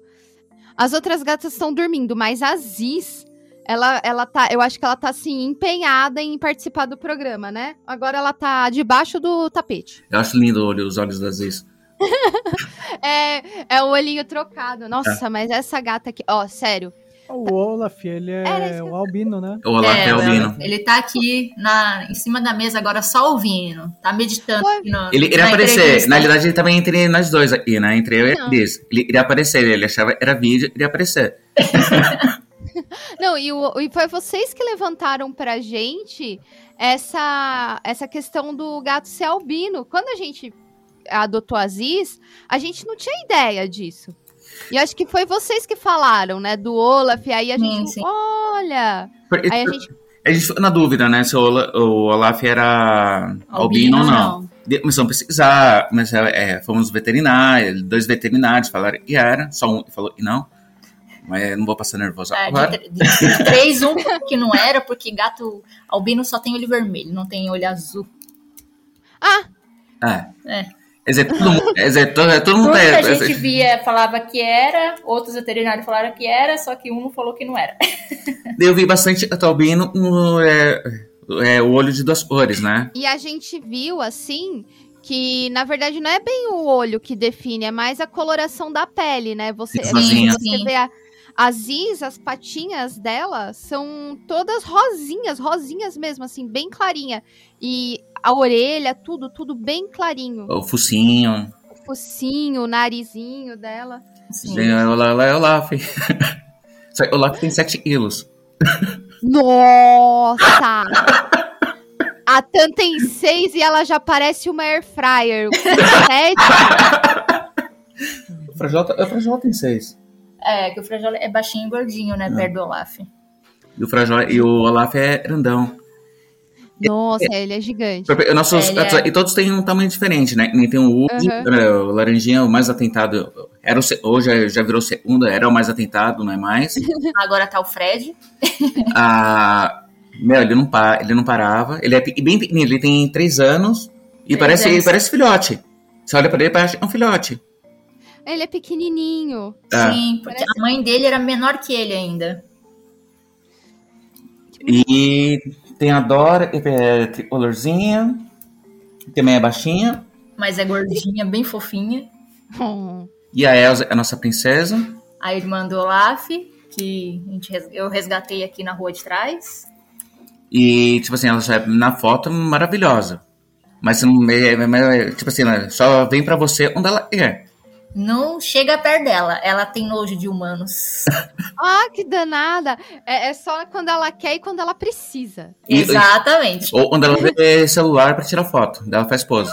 As outras gatas estão dormindo, mas a Ziz, ela, ela tá, eu acho que ela tá assim empenhada em participar do programa, né? Agora ela tá debaixo do tapete. Eu acho lindo o olho- os olhos das Ziz. É, é o olhinho trocado. Nossa, mas essa gata aqui, ó, sério. O Olaf, ele é que eu- o albino, né? O Olaf é, o albino. Ele tá aqui na, em cima da mesa agora só ouvindo. Tá meditando no, Ele iria aparecer, entrevista. na realidade ele tava entre nós dois aqui, né? Entre eu e a. Cris. Ele iria aparecer, ele achava que era vídeo, iria aparecer. Não, e, o- e foi vocês que levantaram pra gente essa, essa questão do gato ser albino. Quando a gente adotou a Ziz, a gente não tinha ideia disso. E acho que foi vocês que falaram, né, do Olaf, e aí a Sim, gente, sim. olha, Porque aí a gente, A gente ficou na dúvida, né? Se o, Ola- o Olaf era albino, ou não. De- Começamos a pesquisar, mas é, fomos veterinários, dois veterinários falaram que era, só um falou que não. Mas não vou passar nervoso É, agora. de, de- de três, um que não era, porque gato albino só tem olho vermelho, não tem olho azul. Ah, É. É. Quer dizer, todo mundo, quer dizer, todo, todo mundo Muita é- gente via, falava que era, outros veterinários falaram que era, só que um falou que não era. Eu vi bastante gato albino, um, é, é, o olho de duas cores, né? e a gente viu assim que na verdade não é bem o olho que define, é mais a coloração da pele, né? Você, você Sim. vê a, a Ziz, as patinhas dela são todas rosinhas, rosinhas mesmo, assim, bem clarinha. E a orelha, tudo, tudo bem clarinho. O focinho. O focinho, o narizinho dela. Sim, é o Olaf. É o Olaf. Só que o Olaf tem 7 quilos. Nossa! A Tan tem seis e ela já parece uma air fryer. Com sete, O Frajota, tem 6. É, que o Frajola é baixinho e gordinho, né, perto do Olaf. E o, Frajola, e o Olaf é grandão. Nossa, ele é gigante. Nossos Ele é- E todos têm um tamanho diferente, né? Nem tem o Woody, Uhum. né, o Laranjinha, o mais atentado. Era o, hoje já- já virou segundo, era o mais atentado, não é mais. Agora tá o Fred. Ah, meu, ele não, pa- ele não parava. Ele é bem pequenininho, ele tem 3 anos e Três parece, anos. parece filhote. Você olha pra ele, parece um filhote. Ele é pequenininho. Ah, Sim, porque Parece- a mãe dele era menor que ele ainda. E tem a Dora, que é tricolorzinha, que também é baixinha. Mas é gordinha, bem fofinha. Hum. E a Elsa é a nossa princesa. A irmã do Olaf, que a gente eu resgatei aqui na rua de trás. E, tipo assim, ela já é, na foto maravilhosa. Mas, é- é- é- tipo assim, ela só vem pra você onde ela é. Não chega perto dela. Ela tem nojo de humanos. Ah, que danada. É, é só quando ela quer e quando ela precisa. E- Exatamente. Ou onde ela vê celular pra tirar foto. Ela faz pose.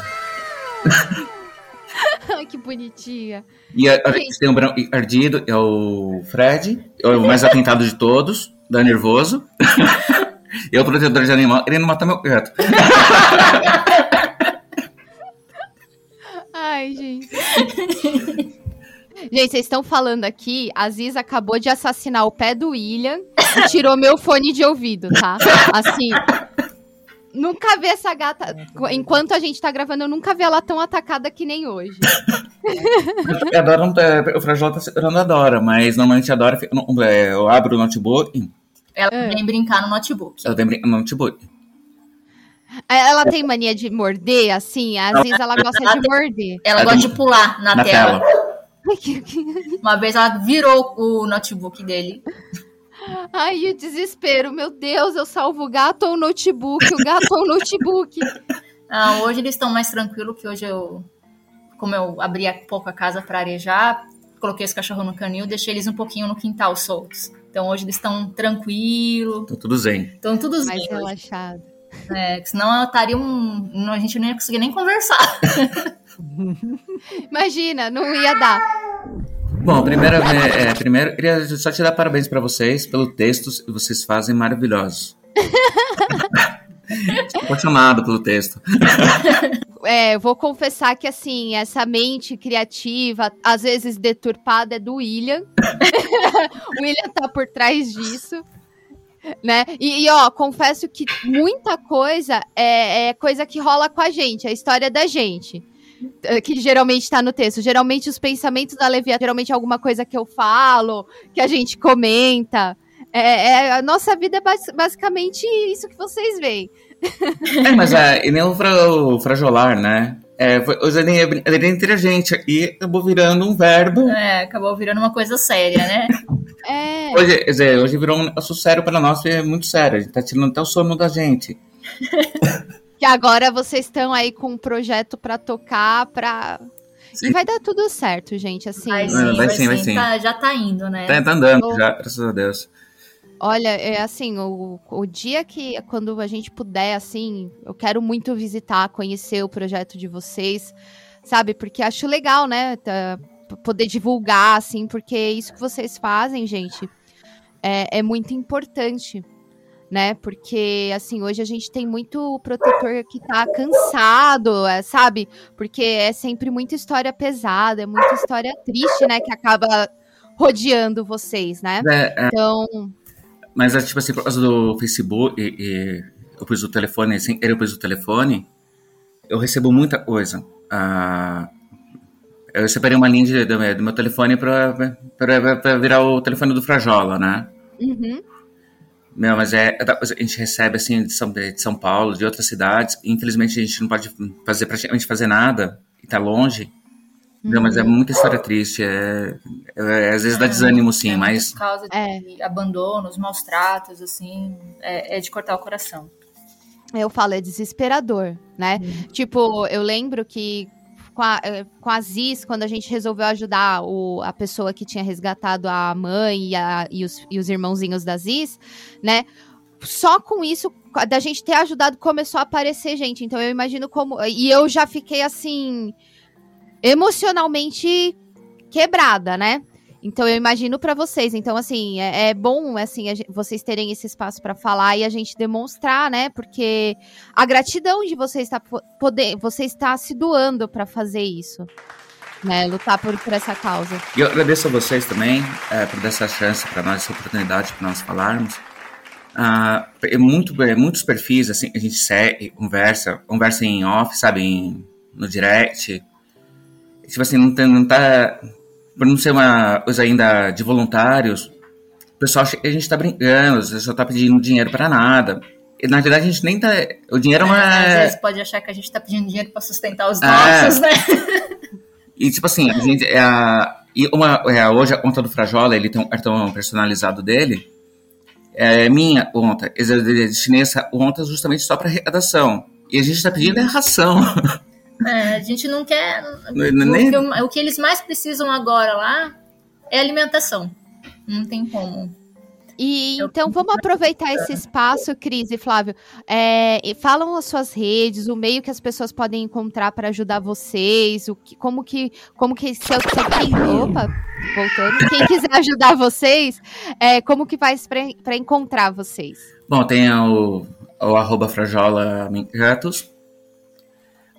Ai, que bonitinha. E a, a gente tem o branco ardido, é o Fred, é o mais atentado de todos, dá nervoso. e é protetor de animal, ele não mata meu gato. Ai, gente. Gente, vocês estão falando aqui, a Ziz acabou de assassinar o pé do William e tirou meu fone de ouvido, tá? Assim, nunca vi essa gata. Enquanto a gente tá gravando, eu nunca vi ela tão atacada que nem hoje. A Dora não tá, o Frajol tá segurando a Dora, mas normalmente a Dora, fica no- é, eu abro o notebook, Ela É. vem brincar no notebook. ela tem brin- no notebook. Ela tem mania de morder, assim, a Ziz ela gosta de morder. Ela Ela gosta tem- de pular na, Na tela. tela. Uma vez ela virou o notebook dele. Ai, o desespero. Meu Deus, eu salvo o gato ou o notebook? O gato ou o notebook? Ah, hoje eles estão mais tranquilos, que hoje eu, como eu abri um pouco a casa para arejar, coloquei os cachorros no canil, deixei eles um pouquinho no quintal soltos. Então hoje eles estão tranquilos, Tá tudo zen. estão tudo Mais zen hoje. relaxado. É, senão ela estaria um. não- A gente não ia conseguir nem conversar. Imagina, não ia dar. Bom, primeiro, é, é, primeiro queria só te dar parabéns pra vocês pelo texto que vocês fazem maravilhosos. Estou apaixonado pelo texto. É, vou confessar que, assim, essa mente criativa, às vezes deturpada, é do William. o William tá por trás disso. Né? E, e, ó, confesso que muita coisa é, é coisa que rola com a gente, a história da gente. Eh, Que geralmente tá no texto. Geralmente os pensamentos da Leviatã, geralmente é alguma coisa que eu falo, que a gente comenta. É, é- a nossa vida é bas- basicamente isso que vocês veem. É, mas é, e nem o, fra, o frajolar, né? É, foi- é entre a gente e acabou virando um verbo. É, acabou virando uma coisa séria, né? É. Hoje, quer dizer, hoje virou um negócio sério para nós, é muito sério. A gente tá tirando até o sono da gente. Que agora vocês estão aí com um projeto pra tocar, pra. E vai dar tudo certo, gente. Assim, Vai É, sim, vai vai sim, vai sim. Tá- já tá indo, né? Tá, tá andando já, graças a Deus. olha, é assim, o, o dia que quando a gente puder, assim, eu quero muito visitar, conhecer o projeto de vocês, sabe? Porque acho legal, né? tá, poder divulgar, assim, porque isso que vocês fazem, gente, é, é muito importante. Né? Porque, assim, hoje a gente tem muito protetor que tá cansado, é, sabe? Porque é sempre muita história pesada, é muita história triste, né? Que acaba rodeando vocês, né? É, é, Então, mas, é, tipo assim, por causa do Facebook e, e eu pus o telefone, querer eu pus o telefone, eu recebo muita coisa. Ah, eu separei uma linha de- do, meu- do meu telefone pra virar o telefone do Frajola, né? uhum, Meu, mas é, é a gente recebe, assim, de São, de São Paulo, de outras cidades. Infelizmente, a gente não pode fazer praticamente fazer nada, e tá longe. Não, mas é muita história triste. É, é- às vezes dá desânimo, sim, É mas... Por causa de abandonos, maus tratos, assim, é, é de cortar o coração. eu falo, é desesperador, né? Tipo, eu lembro que com a, com a Ziz, quando a gente resolveu ajudar o, a pessoa que tinha resgatado a mãe e, a- e os, e os irmãozinhos da Ziz, né? Só com isso, da gente ter ajudado, começou a aparecer gente. Então eu imagino como. E eu já fiquei assim. emocionalmente quebrada, né? Então eu imagino pra vocês. Então assim, é, é bom assim vocês terem esse espaço pra falar e a gente demonstrar, né? Porque a gratidão de você estar po- poder, você está se doando pra fazer isso, né? Lutar por, por essa causa. E eu agradeço a vocês também é, por dar essa chance para nós, essa oportunidade para nós falarmos. Ah, é muito, é, muitos perfis, assim, a gente segue, conversa, conversa em off, sabe, em- no direct. Tipo assim, não, tem, não tá... Por não ser uma coisa ainda de voluntários, o pessoal acha que a gente tá brincando, você só tá pedindo dinheiro para nada. E, na verdade, a gente nem tá... O dinheiro é uma... Às vezes pode achar que a gente tá pedindo dinheiro pra sustentar os É. nossos, né? E tipo assim, a gente, é, a- e uma, é, hoje a conta do Frajola, ele tem um cartão personalizado dele, é minha conta. Eu destinei essa conta justamente só para arrecadação. E a gente tá pedindo é ração. É, a gente não quer. Não- nem- O, que, o que eles mais precisam agora lá é alimentação. Não tem como. E então vamos aproveitar esse espaço, Cris e Flávio. É, falam as suas redes, o meio que as pessoas podem encontrar para ajudar vocês, o que, como que, como que se eu quem, opa, voltando, quem quiser ajudar vocês, é, como que faz para encontrar vocês? Bom, tem o, o arroba Frajola Gatos.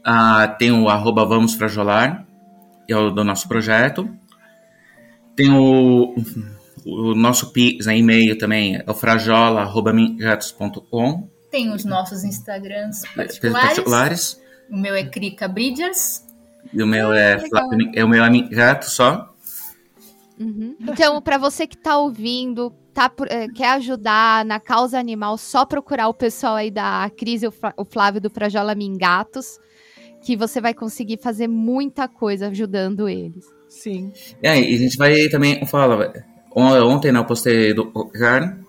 Ah, tem o arroba Vamos Frajolar, que é o do nosso projeto. Tem o, o nosso Pix, né, e-mail também, é o frajola.mingatos.com. Tem os nossos Instagrams Particulares. particulares. O meu é Krika Bridgers. E o meu é, legal. Flávio- é o meu amigo gato só. Uhum. Então, para você que tá ouvindo, tá, é, quer ajudar na causa animal, só procurar o pessoal aí da Cris e o Flávio do Frajola Mingatos, que você vai conseguir fazer muita coisa ajudando eles. Sim. E aí, a gente vai também, fala, on- ontem né, eu postei do carne.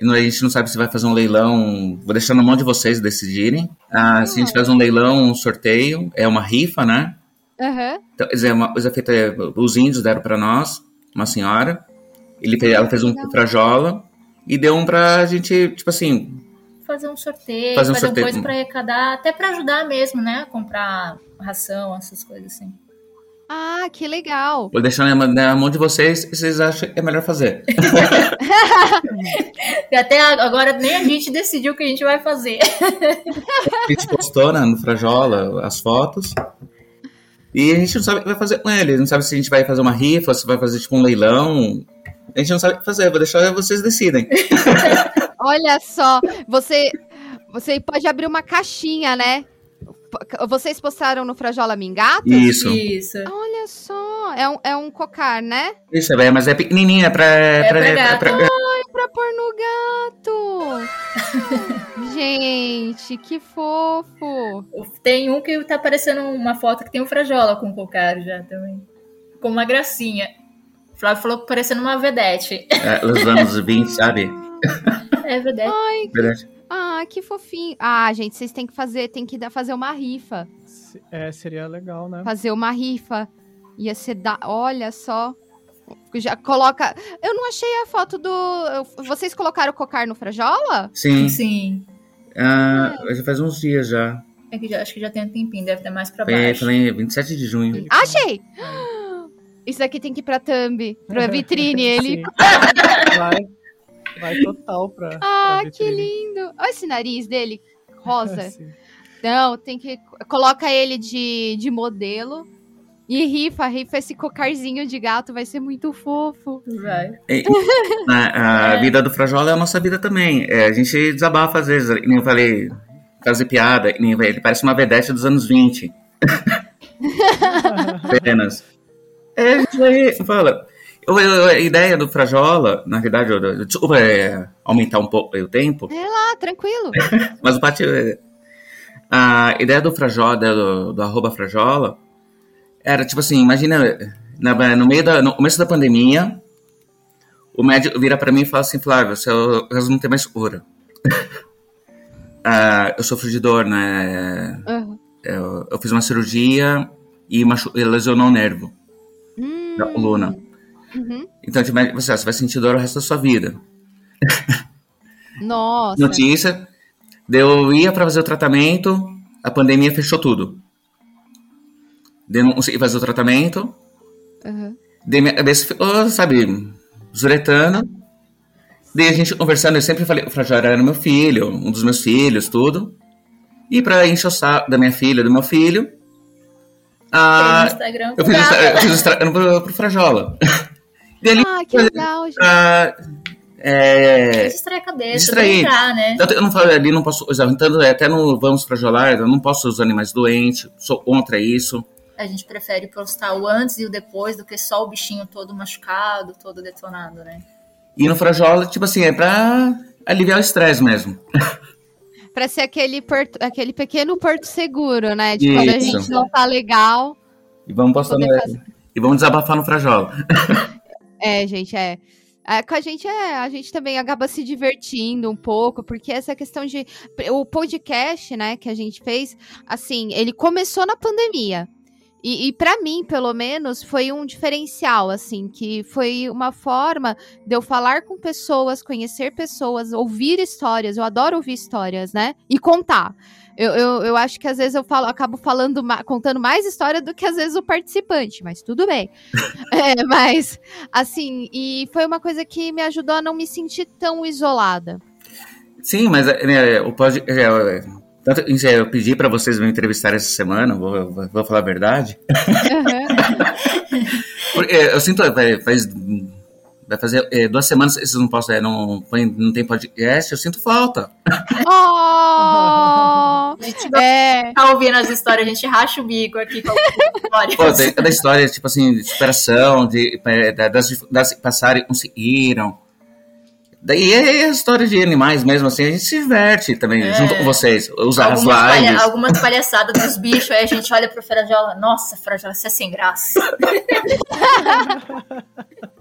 A gente não sabe se vai fazer um leilão. Vou deixar na mão de vocês decidirem. Ah, se a gente faz um leilão, um sorteio, é uma rifa, né? Aham. Então, quer dizer, uma coisa feita, os índios deram pra nós, uma senhora. Ele fez, ela fez um Legal. frajola e deu um pra gente, tipo assim, Fazer um sorteio, Fazer um fazer, sorteio. coisa pra arrecadar, até pra ajudar mesmo, né? Comprar ração, essas coisas assim. Ah, que legal. vou deixar na, na mão de vocês e vocês acham que é melhor fazer. E até agora nem a gente decidiu o que a gente vai fazer. A gente postou né, no Frajola as fotos. E a gente não sabe o que vai fazer com ele. Não sabe se a gente vai fazer uma rifa, se vai fazer tipo um leilão. A gente não sabe o que fazer. Vou deixar vocês decidem. Olha só, você você pode abrir uma caixinha, né? Vocês postaram no Frajola Mingato? Isso. Isso. Olha só, é um, é um cocar, né? Isso, é, mas é pequenininha, é pra... É pra gato. pra- Pra pôr no gato. Gente, que fofo. Tem um que tá aparecendo uma foto que tem um frajola com cocar já também. Com uma gracinha. O Flávio falou que parecendo uma vedete. é, os anos 20, sabe? É vedete. Verdade. Ah, que fofinho. Ah, gente, vocês têm que fazer, tem que dar, fazer uma rifa. É, seria legal, né? Fazer uma rifa. Ia ser da. Olha só. Já coloca. Eu não achei a foto do. Vocês colocaram o cocar no Frajola? Sim. Sim. Ah, já faz uns dias já. É que já, acho que já tem um tempinho, deve ter mais pra baixo. falei 27 de junho. Achei! Isso aqui tem que ir pra thumb, pra vitrine. Ele. Vai. Vai total pra. Ah, pra que lindo. Olha esse nariz dele, rosa. Assim. Não, tem que. Coloca ele de, de modelo. E rifa, rifa esse cocarzinho de gato, vai ser muito fofo. Vai. E- a a vida do Frajola é a nossa vida também. É, a gente desabafa às vezes, nem eu falei, fazer piada, nem ele parece uma vedete dos anos 20. Apenas. É, a gente fala. Eu- eu- a ideia do Frajola, na verdade, eu, eu- desculpa é, aumentar um pouco o tempo, Ah, tranquilo. mas o Pati. é, A ideia do Frajola, do, do arroba Frajola, era tipo assim: imagina, na- no meio da, no começo da pandemia, o médico vira pra mim e fala assim: Flávio, seu caso não tem mais cura. Ah, eu sofro de dor, né? Aham. Eu, eu fiz uma cirurgia e, machu- lesionou o nervo Hum, da coluna. Uhum. Então, você, você vai sentir dor o resto da sua vida. Nossa. Notícia: eu ia pra fazer o tratamento, a pandemia fechou tudo. Daí eu não consegui fazer o tratamento, Aham. daí minha cabeça ficou, sabe, zuretando. Daí a gente conversando, eu sempre falei, o Frajora era meu filho, um dos meus filhos, tudo. E pra encher o saco da minha filha, do meu filho, ah, Instagram. eu fiz, o Nada. Instra- eu fiz o Instagram pro, pro Frajola. Ele, Ah, que legal, gente. pra, é, Distrair a cabeça, Distrair. brincar, né? Tanto eu não falo ali, não posso usar. Tanto é, até no Vamos Frajolar, eu não posso usar animais doentes, sou contra isso. A gente prefere postar o antes e o depois do que só o bichinho todo machucado, todo detonado, né? E no Frajola, tipo assim, é pra aliviar o estresse mesmo. Pra ser aquele, porto- aquele pequeno porto seguro, né? De quando a Isso. gente não tá legal. E vamos. Poder fazer. E vamos desabafar no Frajola. É, gente, é. É, com a gente é, a gente também acaba se divertindo um pouco, porque essa questão de o podcast, né, que a gente fez, assim, ele começou na pandemia. E, e para mim, pelo menos, foi um diferencial, assim, que foi uma forma de eu falar com pessoas, conhecer pessoas, ouvir histórias. Eu adoro ouvir histórias, né? E contar. Eu, eu, eu acho que às vezes eu falo, acabo falando, contando mais história do que às vezes o participante, mas tudo bem. É, mas, assim, e foi uma coisa que me ajudou a não me sentir tão isolada. Sim, mas né, o pod, é, é, tanto, é, eu pedi pra vocês me entrevistar essa semana, vou, vou, vou falar a verdade. Porque eu sinto, vai, faz, vai fazer é, duas semanas vocês não postam, é, não, não tem podcast, eu sinto falta. oh! A gente não É, tá ouvindo as histórias, a gente racha o bico aqui com Pô, histórias. tem cada história, tipo assim, de superação, de, é, da- das que passaram e conseguiram. Daí é a história de animais mesmo, assim, a gente se diverte também, É. junto com vocês. Usar as Algumas, palha- lives. algumas palhaçadas dos bichos, aí a gente olha pro Frajola, nossa, Frajola, você é sem graça.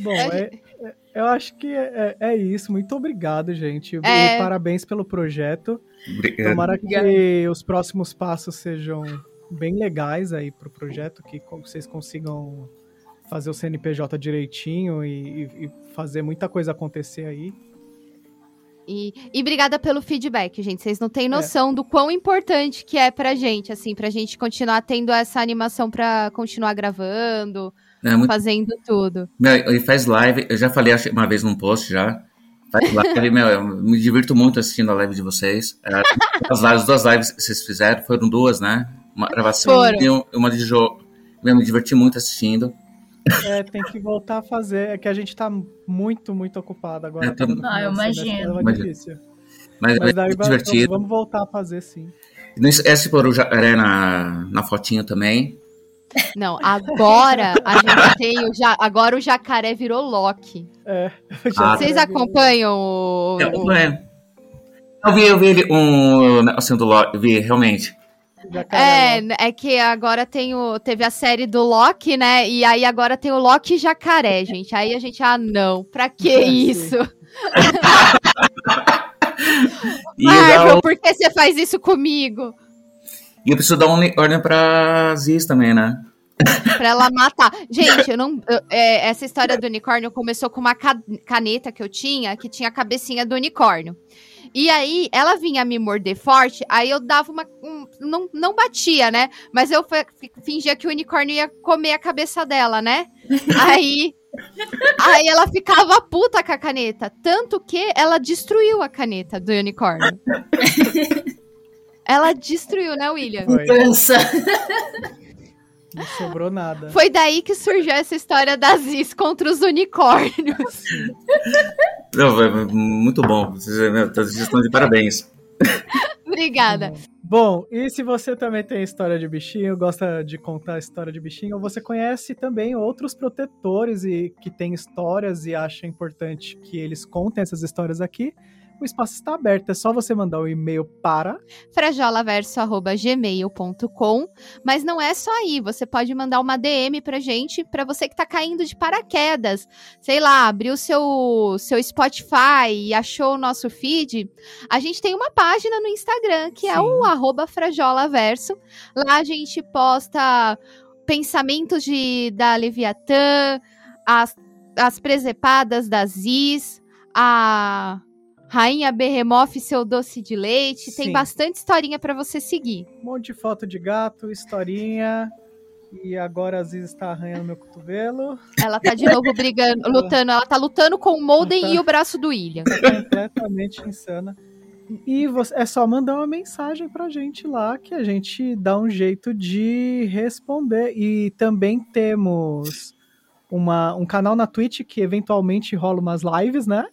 Bom, É, é- é- eu acho que é, é isso. Muito obrigado, gente. É. E parabéns pelo projeto. Obrigado. Tomara que os próximos passos sejam bem legais aí pro projeto, que vocês consigam fazer o CNPJ direitinho e, e- fazer muita coisa acontecer aí. E, e obrigada pelo feedback, gente. Vocês não têm noção do quão importante que é pra gente, assim, pra gente continuar tendo essa animação pra continuar gravando, É muito fazendo tudo. Meu, e faz live, eu já falei uma vez num post já. Faz live, meu, eu me divirto muito assistindo a live de vocês. É, As, lives, as duas lives que vocês fizeram foram duas, né? Uma gravação Foram. e um- uma de jogo. Eu me diverti muito assistindo. É, tem que voltar a fazer. É que a gente tá muito, muito ocupado agora. Eu tô- no Ah, eu do semestre, imagino. difícil. Mas, Mas é daí divertido. vamos voltar a fazer sim. De pôr o jacaré na, na fotinho também. Não, agora a gente tem o ja... agora o jacaré virou Loki. É, Ah, Vocês já- acompanham o, Eu, o- eu vi, eu vi ele, um negocinho do Loki, vi, realmente. Jacaré, É, é que agora tem o, teve a série do Loki, né? E aí agora tem o Loki jacaré, gente. Aí a gente, ah, não, pra que É, isso? E Marvel, por que você faz isso comigo? E eu preciso dar um ordem pra Ziz também, né? Pra ela matar. Gente, eu não. eu- é, essa história do unicórnio começou com uma ca- caneta que eu tinha, que tinha a cabecinha do unicórnio. E aí, ela vinha me morder forte, aí eu dava uma. um- não, não batia, né? Mas eu fingia que o unicórnio ia comer a cabeça dela, né? Aí Aí ela ficava puta com a caneta. Tanto que ela destruiu a caneta do unicórnio. ela destruiu, né, William? Foi. Dança. Não sobrou nada. Foi daí que surgiu essa história das Is contra os unicórnios. Não, muito bom. Vocês, né, vocês estão de parabéns. Obrigada. Bom, e se você também tem história de bichinho, gosta de contar história de bichinho, ou você conhece também outros protetores e que têm histórias e acha importante que eles contem essas histórias aqui, o espaço está aberto. É só você mandar um e-mail para frajolaverso.gmail.com. Mas não é só aí, você pode mandar uma DM pra gente, pra você que tá caindo de paraquedas. Sei lá, abriu seu, seu Spotify e achou o nosso feed. A gente tem uma página no Instagram, que é Sim. o arroba frajolaverso. Lá a gente posta pensamentos de, da Leviatã, as, as presepadas da Ziz, a Rainha Berremoff seu doce de leite. Tem Sim. bastante historinha pra você seguir. um monte de foto de gato, historinha. E agora a Ziz está arranhando meu cotovelo. Ela tá de novo brigando, lutando. Ela tá lutando com o Molden Tá. e o braço do William. Tá completamente insana. E você- é só mandar uma mensagem pra gente lá que a gente dá um jeito de responder. E também temos uma, um canal na Twitch que eventualmente rola umas lives, né?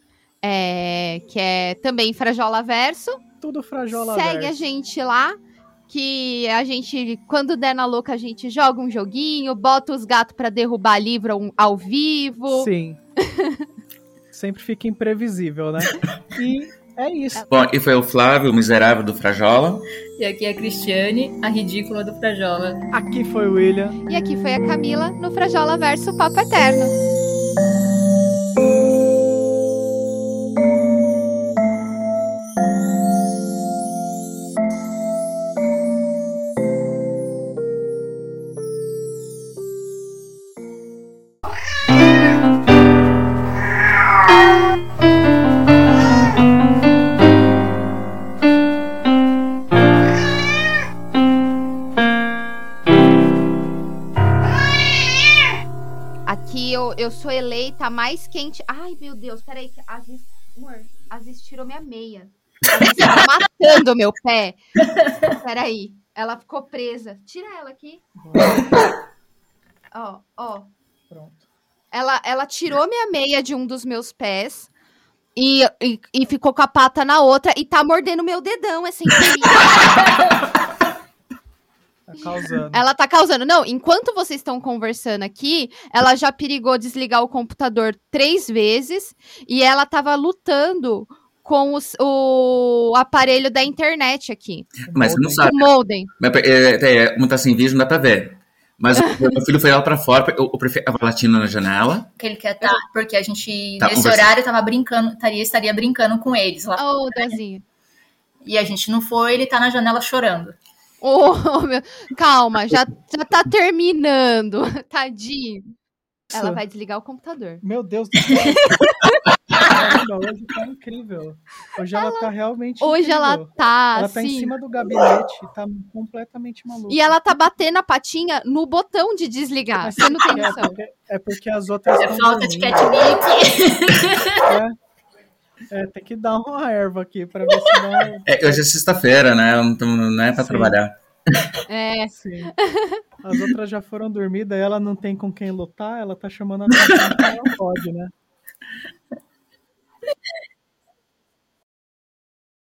É, que é também Frajola Verso. Tudo Frajola Segue a Verso. gente lá. Que a gente, quando der na louca, a gente joga um joguinho, bota os gatos pra derrubar livro ao- ao vivo. Sim. Sempre fica imprevisível, né? E é isso. Bom, e foi o Flávio, o miserável do Frajola. E aqui é a Cristiane, a ridícula do Frajola. Aqui foi o William. E aqui foi a Camila no Frajola Verso Papo Eterno. A mais quente. Ai, meu Deus, peraí. que A Aziz, amor, a Aziz tirou minha meia. Aziz tá matando meu pé. Peraí. Ela ficou presa. Tira ela aqui. Ó, ó. Pronto. Ela, ela tirou minha meia de um dos meus pés. E, e, e ficou com a pata na outra e tá mordendo meu dedão, essa infeliz. Tá causando. Ela tá causando. Não, enquanto vocês estão conversando aqui, ela já perigou desligar o computador três vezes e ela tava lutando com os- o aparelho da internet aqui. Mas você não sabe. O modem. Mas, é, é, como tá sem vídeo, não dá pra ver. Mas o meu filho foi lá pra fora, eu, eu prefiro a latina na janela. Que ele quer tá, porque a gente, Tá, nesse horário, tava brincando, estaria, estaria brincando com eles lá. Ô, Dazinho. E a gente não foi, ele tá na janela chorando. Ô, meu... Calma, já, já tá terminando. Tadinho. Ela vai desligar o computador. Meu Deus do céu. Caramba, hoje tá incrível. Hoje ela, tá realmente Hoje ela incrível. tá Ela tá em assim. cima do gabinete, tá completamente maluca. E ela tá batendo a patinha no botão de desligar. Mas Você não tem é, noção. porque, é porque as outras É falta de catnip. É, é, tem que dar uma erva aqui pra ver se dá um- É, hoje é sexta-feira, né? Então não é pra Sim. trabalhar. É, Sim. As outras já foram dormir, daí ela não tem com quem lutar, ela tá chamando a atenção que ela pode, né?